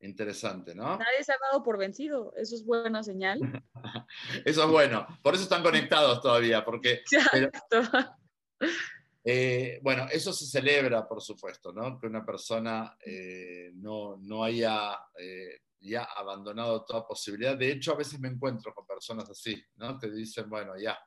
Interesante, ¿no? Nadie se ha dado por vencido. Eso es buena señal. eso es bueno. Por eso están conectados todavía, porque... Exacto. Eh, bueno, eso se celebra, por supuesto, ¿no? que una persona eh, no, no, haya eh, ya abandonado toda posibilidad. De hecho, a veces me encuentro con personas así, ¿no? que dicen, bueno, ya,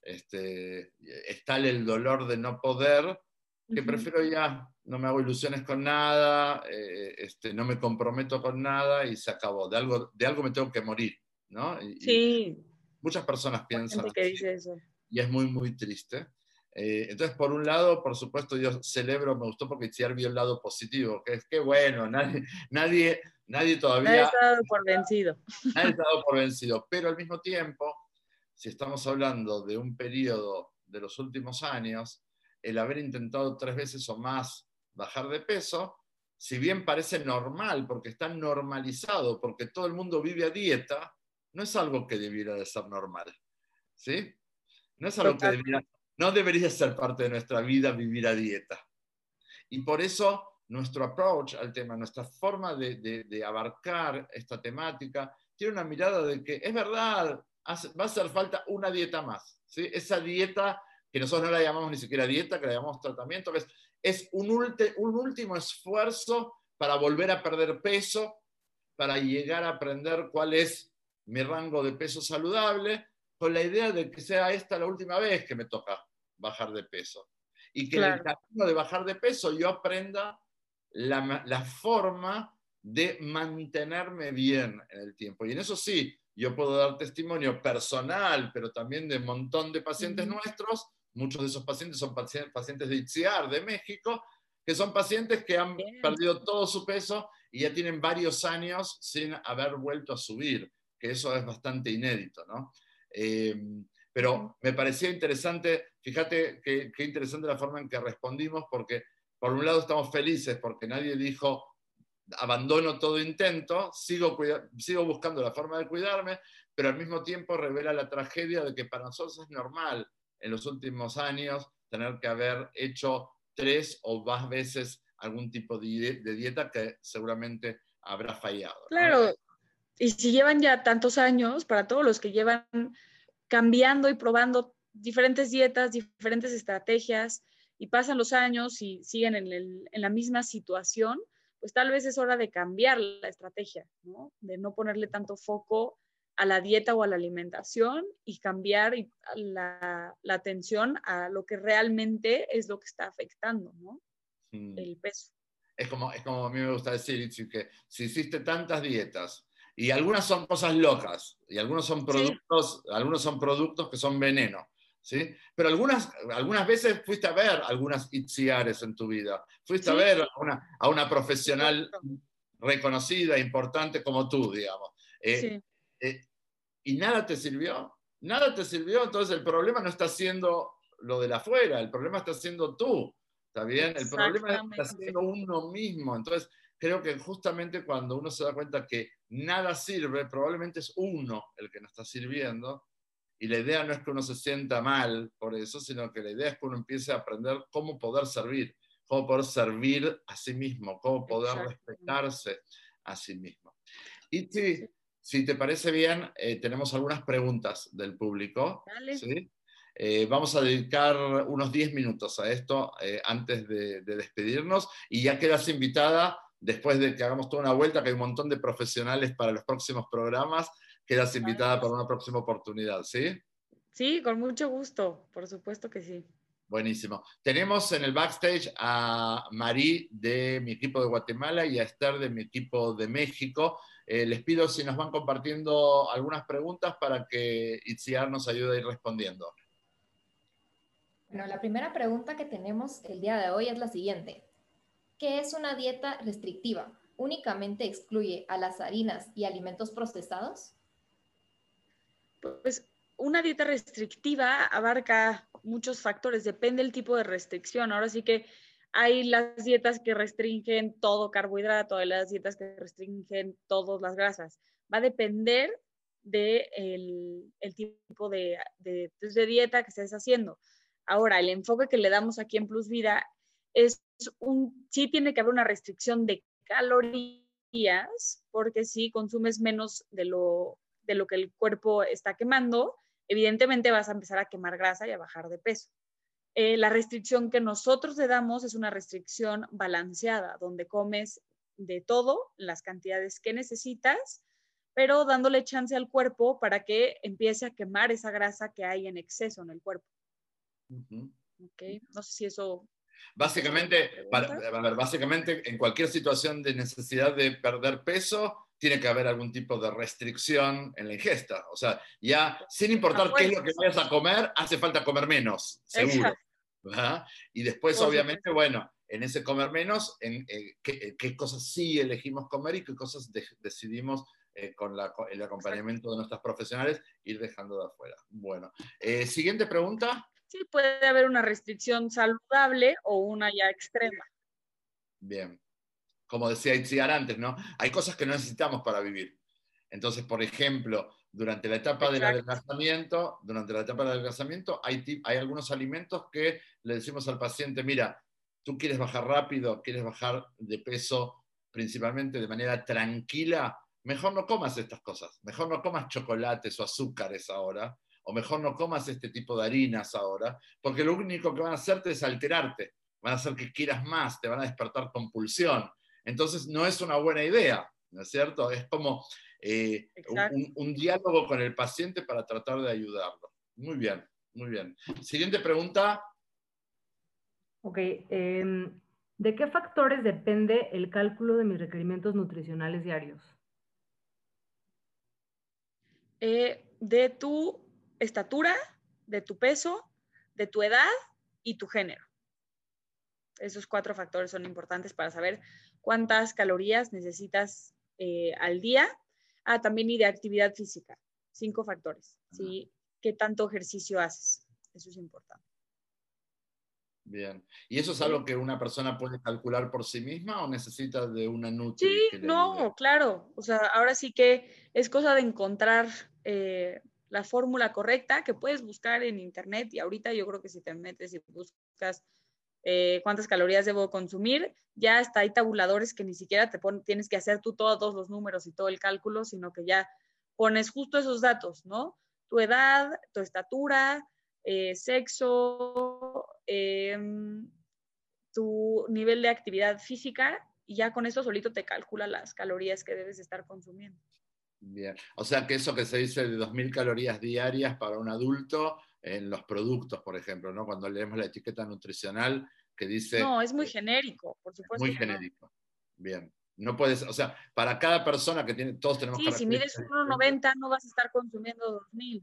este, está el dolor de no poder, que prefiero ya, no me hago ilusiones con nada, este, no me comprometo con nada y se acabó. De algo, de algo me tengo que morir. ¿no? sí. muchas personas piensan que dice eso. y es muy, muy triste. Eh, entonces, por un lado, por supuesto, yo celebro, me gustó porque Itziar vio el lado positivo, que es que bueno, nadie, nadie, nadie todavía... Nadie está dado por vencido. Nadie está dado por vencido, pero al mismo tiempo, si estamos hablando de un periodo de los últimos años, el haber intentado tres veces o más bajar de peso, si bien parece normal, porque está normalizado, porque todo el mundo vive a dieta, no es algo que debiera de ser normal. ¿Sí? No es algo que debiera, no debería ser parte de nuestra vida vivir a dieta. Y por eso nuestro approach al tema, nuestra forma de, abarcar esta temática, tiene una mirada de que es verdad, va a hacer falta una dieta más. ¿sí? Esa dieta, que nosotros no la llamamos ni siquiera dieta, que la llamamos tratamiento, es, es un, un último esfuerzo para volver a perder peso, para llegar a aprender cuál es mi rango de peso saludable, con la idea de que sea esta la última vez que me toca bajar de peso. Y que en el camino de bajar de peso yo aprenda la, la, forma de mantenerme bien en el tiempo. Y en eso sí, yo puedo dar testimonio personal, pero también de un montón de pacientes nuestros. Muchos de esos pacientes son pacientes de ITZIAR de México, que son pacientes que han perdido todo su peso y ya tienen varios años sin haber vuelto a subir, que eso es bastante inédito, ¿no? Em, pero me parecía interesante, fíjate qué interesante la forma en que respondimos, porque por un lado estamos felices porque nadie dijo abandono todo intento, sigo, sigo buscando la forma de cuidarme, pero al mismo tiempo revela la tragedia de que para nosotros es normal en los últimos años tener que haber hecho tres o más veces algún tipo de, dieta que seguramente habrá fallado. Claro, y si llevan ya tantos años, para todos los que llevan cambiando y probando diferentes dietas, diferentes estrategias, y pasan los años y siguen en, la misma situación, pues tal vez es hora de cambiar la estrategia, ¿no? De no ponerle tanto foco a la dieta o a la alimentación y cambiar la, atención a lo que realmente es lo que está afectando, ¿no? El peso. Es como, es como a mí me gusta decir, que si hiciste tantas dietas y algunas son cosas locas y algunos son productos, algunos son productos que son veneno, ¿sí? Pero algunas, algunas veces fuiste a ver algunas ITZIARES en tu vida, fuiste a ver a una, a una profesional reconocida, importante como tú, digamos. Eh, eh, y nada te sirvió, nada te sirvió, entonces el problema no está siendo lo de la afuera, el problema está siendo tú, ¿está bien? El problema está siendo uno mismo, entonces creo que justamente cuando uno se da cuenta que nada sirve, probablemente es uno el que no está sirviendo, y la idea no es que uno se sienta mal por eso, sino que la idea es que uno empiece a aprender cómo poder servir, cómo poder servir a sí mismo, cómo poder respetarse a sí mismo. Y si, si te parece bien, eh, tenemos algunas preguntas del público. Eh, vamos a dedicar unos 10 minutos a esto eh, antes de, de, despedirnos y ya quedas invitada después de que hagamos toda una vuelta, que hay un montón de profesionales para los próximos programas, quedas invitada para una próxima oportunidad, ¿sí? Sí, con mucho gusto, por supuesto que sí. Buenísimo. Tenemos en el backstage a Marí de mi equipo de Guatemala y a Esther de mi equipo de México. Eh, les pido si nos van compartiendo algunas preguntas para que Itziar nos ayude a ir respondiendo. Bueno, la primera pregunta que tenemos el día de hoy es la siguiente. ¿Qué es una dieta restrictiva? ¿Únicamente excluye a las harinas y alimentos procesados? Pues una dieta restrictiva abarca muchos factores, depende del tipo de restricción. Ahora sí que hay las dietas que restringen todo carbohidrato, hay las dietas que restringen todas las grasas. Va a depender del el tipo de, pues, de, dieta que estés haciendo. Ahora, el enfoque que le damos aquí en Plus Vida es un, sí tiene que haber una restricción de calorías, porque si consumes menos de lo de lo que el cuerpo está quemando, evidentemente vas a empezar a quemar grasa y a bajar de peso. Eh, la restricción que nosotros le damos es una restricción balanceada, donde comes de todo, las cantidades que necesitas, pero dándole chance al cuerpo para que empiece a quemar esa grasa que hay en exceso en el cuerpo. No sé si eso... Básicamente, básicamente, en cualquier situación de necesidad de perder peso, tiene que haber algún tipo de restricción en la ingesta. O sea, ya sin importar qué es lo que vayas a comer, hace falta comer menos, seguro. Y después, obviamente, bueno, en ese comer menos, en, eh, qué, cosas sí elegimos comer y qué cosas decidimos eh, con el acompañamiento de nuestras profesionales ir dejando de afuera. Bueno, eh, siguiente pregunta. Sí, puede haber una restricción saludable o una ya extrema. Bien como decía Itziar antes, ¿no? Hay cosas que no necesitamos para vivir. Entonces, por ejemplo, durante la etapa del adelgazamiento, durante la etapa del adelgazamiento, hay, hay algunos alimentos que le decimos al paciente, mira, tú quieres bajar rápido, quieres bajar de peso principalmente de manera tranquila, mejor no comas estas cosas, mejor no comas chocolates o azúcares ahora, o mejor no comas este tipo de harinas ahora, porque lo único que van a hacerte es alterarte, van a hacer que quieras más, te van a despertar compulsión, entonces, no es una buena idea, ¿no es cierto? Es como eh, un, diálogo con el paciente para tratar de ayudarlo. Muy bien, muy bien. Siguiente pregunta. Ok. Em, ¿De qué factores depende el cálculo de mis requerimientos nutricionales diarios? eh, de tu estatura, de tu peso, de tu edad y tu género. Esos cuatro factores son importantes para saber cuántas calorías necesitas eh, al día. Ah, también y de actividad física. Cinco factores. ¿sí? ¿Qué tanto ejercicio haces? Eso es importante. Bien. ¿Y eso es algo que una persona puede calcular por sí misma o necesita de una Nutri? Sí, no, claro. O sea, ahora sí que es cosa de encontrar eh, la fórmula correcta que puedes buscar en internet y ahorita yo creo que si te metes y buscas eh, cuántas calorías debo consumir, ya está hay tabuladores que ni siquiera te tienes que hacer tú todos los números y todo el cálculo, sino que ya pones justo esos datos, ¿no? Tu edad, tu estatura, eh, sexo, em, tu nivel de actividad física y ya con eso solito te calcula las calorías que debes estar consumiendo. Bien, o sea que eso que se dice de 2.000 calorías diarias para un adulto en los productos, por ejemplo, ¿no? Cuando leemos la etiqueta nutricional que dice... No, es muy genérico, por supuesto. Muy genérico. Bien. No puedes, o sea, para cada persona que tiene, todos tenemos Sí, si mides 1,90 no vas a estar consumiendo 2.000.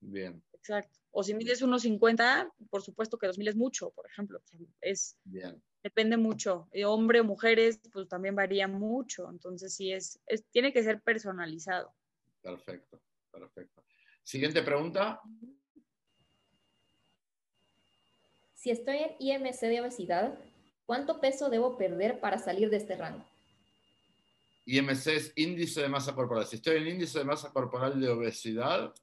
Bien. Exacto. O si mides 1,50, por supuesto que 2.000 es mucho, por ejemplo. Es, Bien. Depende mucho. De hombre o mujeres, pues también varía mucho. Entonces, sí, es, es, tiene que ser personalizado. Perfecto, perfecto. Siguiente pregunta. Si estoy en IMC de obesidad, ¿cuánto peso debo perder para salir de este rango? IMC es índice de masa corporal. Si estoy en índice de masa corporal de obesidad,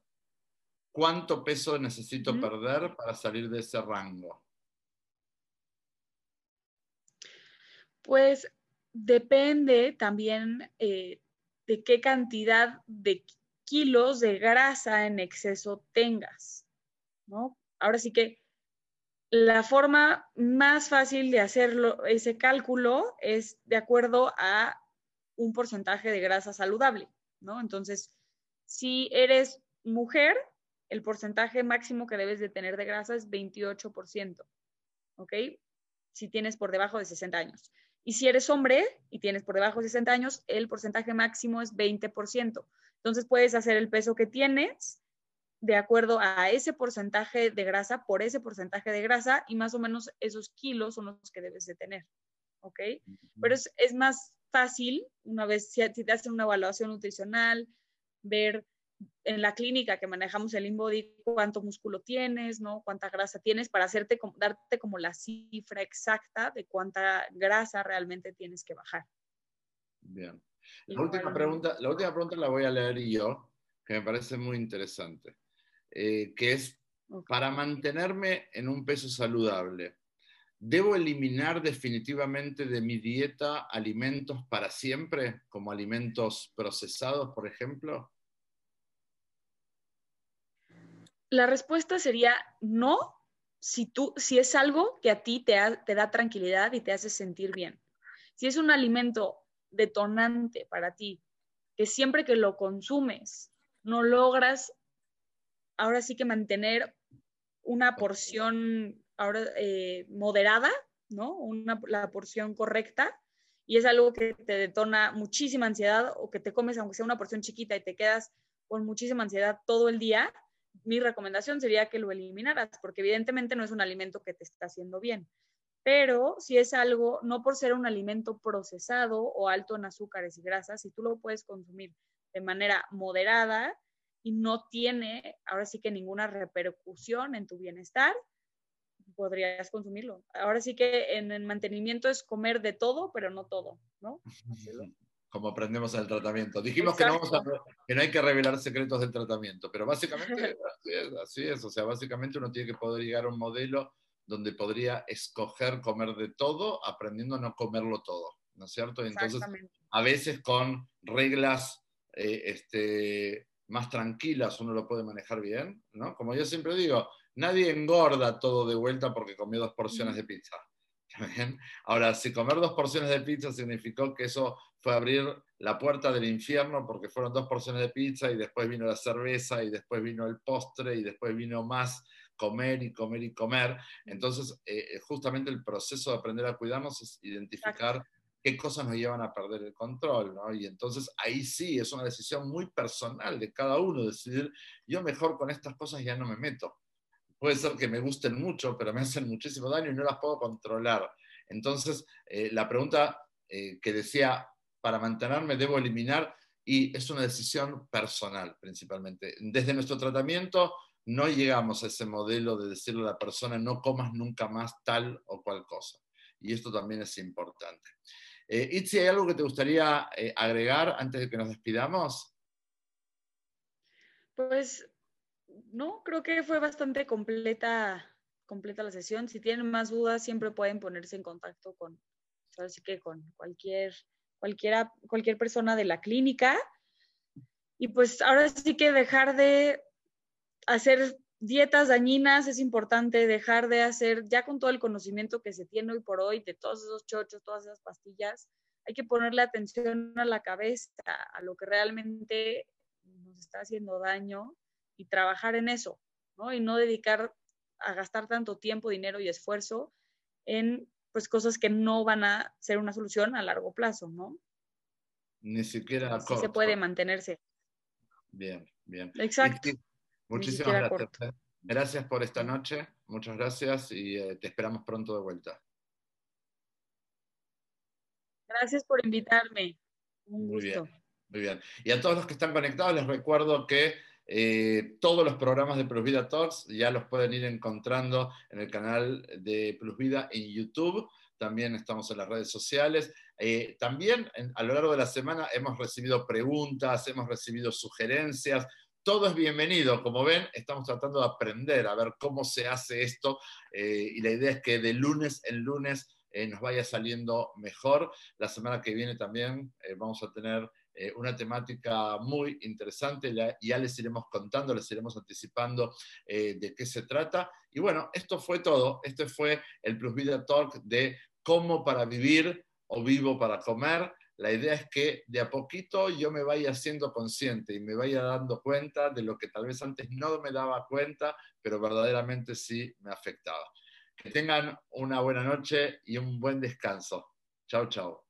¿cuánto peso necesito perder para salir de ese rango? Pues depende también eh, de qué cantidad de kilos de grasa en exceso tengas, ¿no? Ahora sí que la forma más fácil de hacerlo, ese cálculo es de acuerdo a un porcentaje de grasa saludable, ¿no? Entonces, si eres mujer, el porcentaje máximo que debes de tener de grasa es 28%, ¿ok? Si tienes por debajo de 60 años. Y si eres hombre y tienes por debajo de 60 años, el porcentaje máximo es 20%. Entonces puedes hacer el peso que tienes de acuerdo a ese porcentaje de grasa por ese porcentaje de grasa y más o menos esos kilos son los que debes de tener. ¿Ok? Pero es, es más fácil una vez si, si te hacen una evaluación nutricional, ver en la clínica que manejamos el InBody cuánto músculo tienes, ¿no? Cuánta grasa tienes para hacerte, darte como la cifra exacta de cuánta grasa realmente tienes que bajar. Bien. La última, pregunta, la última pregunta la voy a leer yo, que me parece muy interesante, eh, que es, para mantenerme en un peso saludable, ¿debo eliminar definitivamente de mi dieta alimentos para siempre, como alimentos procesados, por ejemplo? La respuesta sería no, si, tú, si es algo que a ti te, te da tranquilidad y te hace sentir bien. Si es un alimento detonante para ti, que siempre que lo consumes no logras ahora sí que mantener una porción ahora, eh, moderada, ¿no? Una, la porción correcta, y es algo que te detona muchísima ansiedad o que te comes aunque sea una porción chiquita y te quedas con muchísima ansiedad todo el día, mi recomendación sería que lo eliminaras, porque evidentemente no es un alimento que te está haciendo bien. Pero si es algo, no por ser un alimento procesado o alto en azúcares y grasas, si tú lo puedes consumir de manera moderada y no tiene ahora sí que ninguna repercusión en tu bienestar, podrías consumirlo. Ahora sí que en el mantenimiento es comer de todo, pero no todo, ¿no? Como aprendemos en el tratamiento. Dijimos que no, que no, hay que revelar secretos del tratamiento, pero básicamente así es, O sea, básicamente uno tiene que poder llegar a un modelo donde podría escoger comer de todo, aprendiendo a no comerlo todo, ¿no es cierto? entonces, a veces con reglas eh, este, más tranquilas uno lo puede manejar bien, ¿no? Como yo siempre digo, nadie engorda todo de vuelta porque comió dos porciones de pizza. Ahora, si comer dos porciones de pizza significó que eso fue abrir la puerta del infierno porque fueron dos porciones de pizza y después vino la cerveza y después vino el postre y después vino más comer y comer y comer. Entonces, eh, eh, justamente el proceso de aprender a cuidarnos es identificar qué cosas nos llevan a perder el control, ¿no? Y entonces ahí sí es una decisión muy personal de cada uno, decidir, yo mejor con estas cosas ya no me meto. Puede ser que me gusten mucho, pero me hacen muchísimo daño y no las puedo controlar. Entonces, eh, la pregunta eh, que decía, para mantenerme debo eliminar, y es una decisión personal principalmente. Desde nuestro tratamiento no llegamos a ese modelo de decirle a la persona no comas nunca más tal o cual cosa. Y esto también es importante. Eh, Itzi, ¿hay algo que te gustaría eh, agregar antes de que nos despidamos? Pues no, creo que fue bastante completa, completa la sesión. Si tienen más dudas, siempre pueden ponerse en contacto con, así que con cualquier cualquiera, cualquier persona de la clínica. Y pues ahora sí que dejar de hacer dietas dañinas es importante, dejar de hacer, ya con todo el conocimiento que se tiene hoy por hoy de todos esos chochos, todas esas pastillas, hay que ponerle atención a la cabeza, a lo que realmente nos está haciendo daño y trabajar en eso, ¿no? Y no dedicar a gastar tanto tiempo, dinero y esfuerzo en pues cosas que no van a ser una solución a largo plazo, ¿no? Ni siquiera a se puede mantenerse. Bien, bien. Exacto. muchísimas gracias. ¿eh? Gracias por esta noche, muchas gracias y eh, te esperamos pronto de vuelta. Gracias por invitarme. Un muy gusto. bien, muy bien. Y a todos los que están conectados les recuerdo que eh, todos los programas de Plus Vida Talks ya los pueden ir encontrando en el canal de Plus Vida en YouTube. También estamos en las redes sociales. Eh, también a lo largo de la semana hemos recibido preguntas, hemos recibido sugerencias. Todo es bienvenido. Como ven, estamos tratando de aprender a ver cómo se hace esto. Eh, y la idea es que de lunes en lunes nos vaya saliendo mejor. La semana que viene también vamos a tener eh, una temática muy interesante, ya les iremos contando, les iremos anticipando eh, de qué se trata. Y bueno, esto fue todo, este fue el Plus Vida Talk de cómo para vivir o vivo para comer. La idea es que de a poquito yo me vaya siendo consciente y me vaya dando cuenta de lo que tal vez antes no me daba cuenta, pero verdaderamente sí me afectaba. Que tengan una buena noche y un buen descanso. Chao, chao.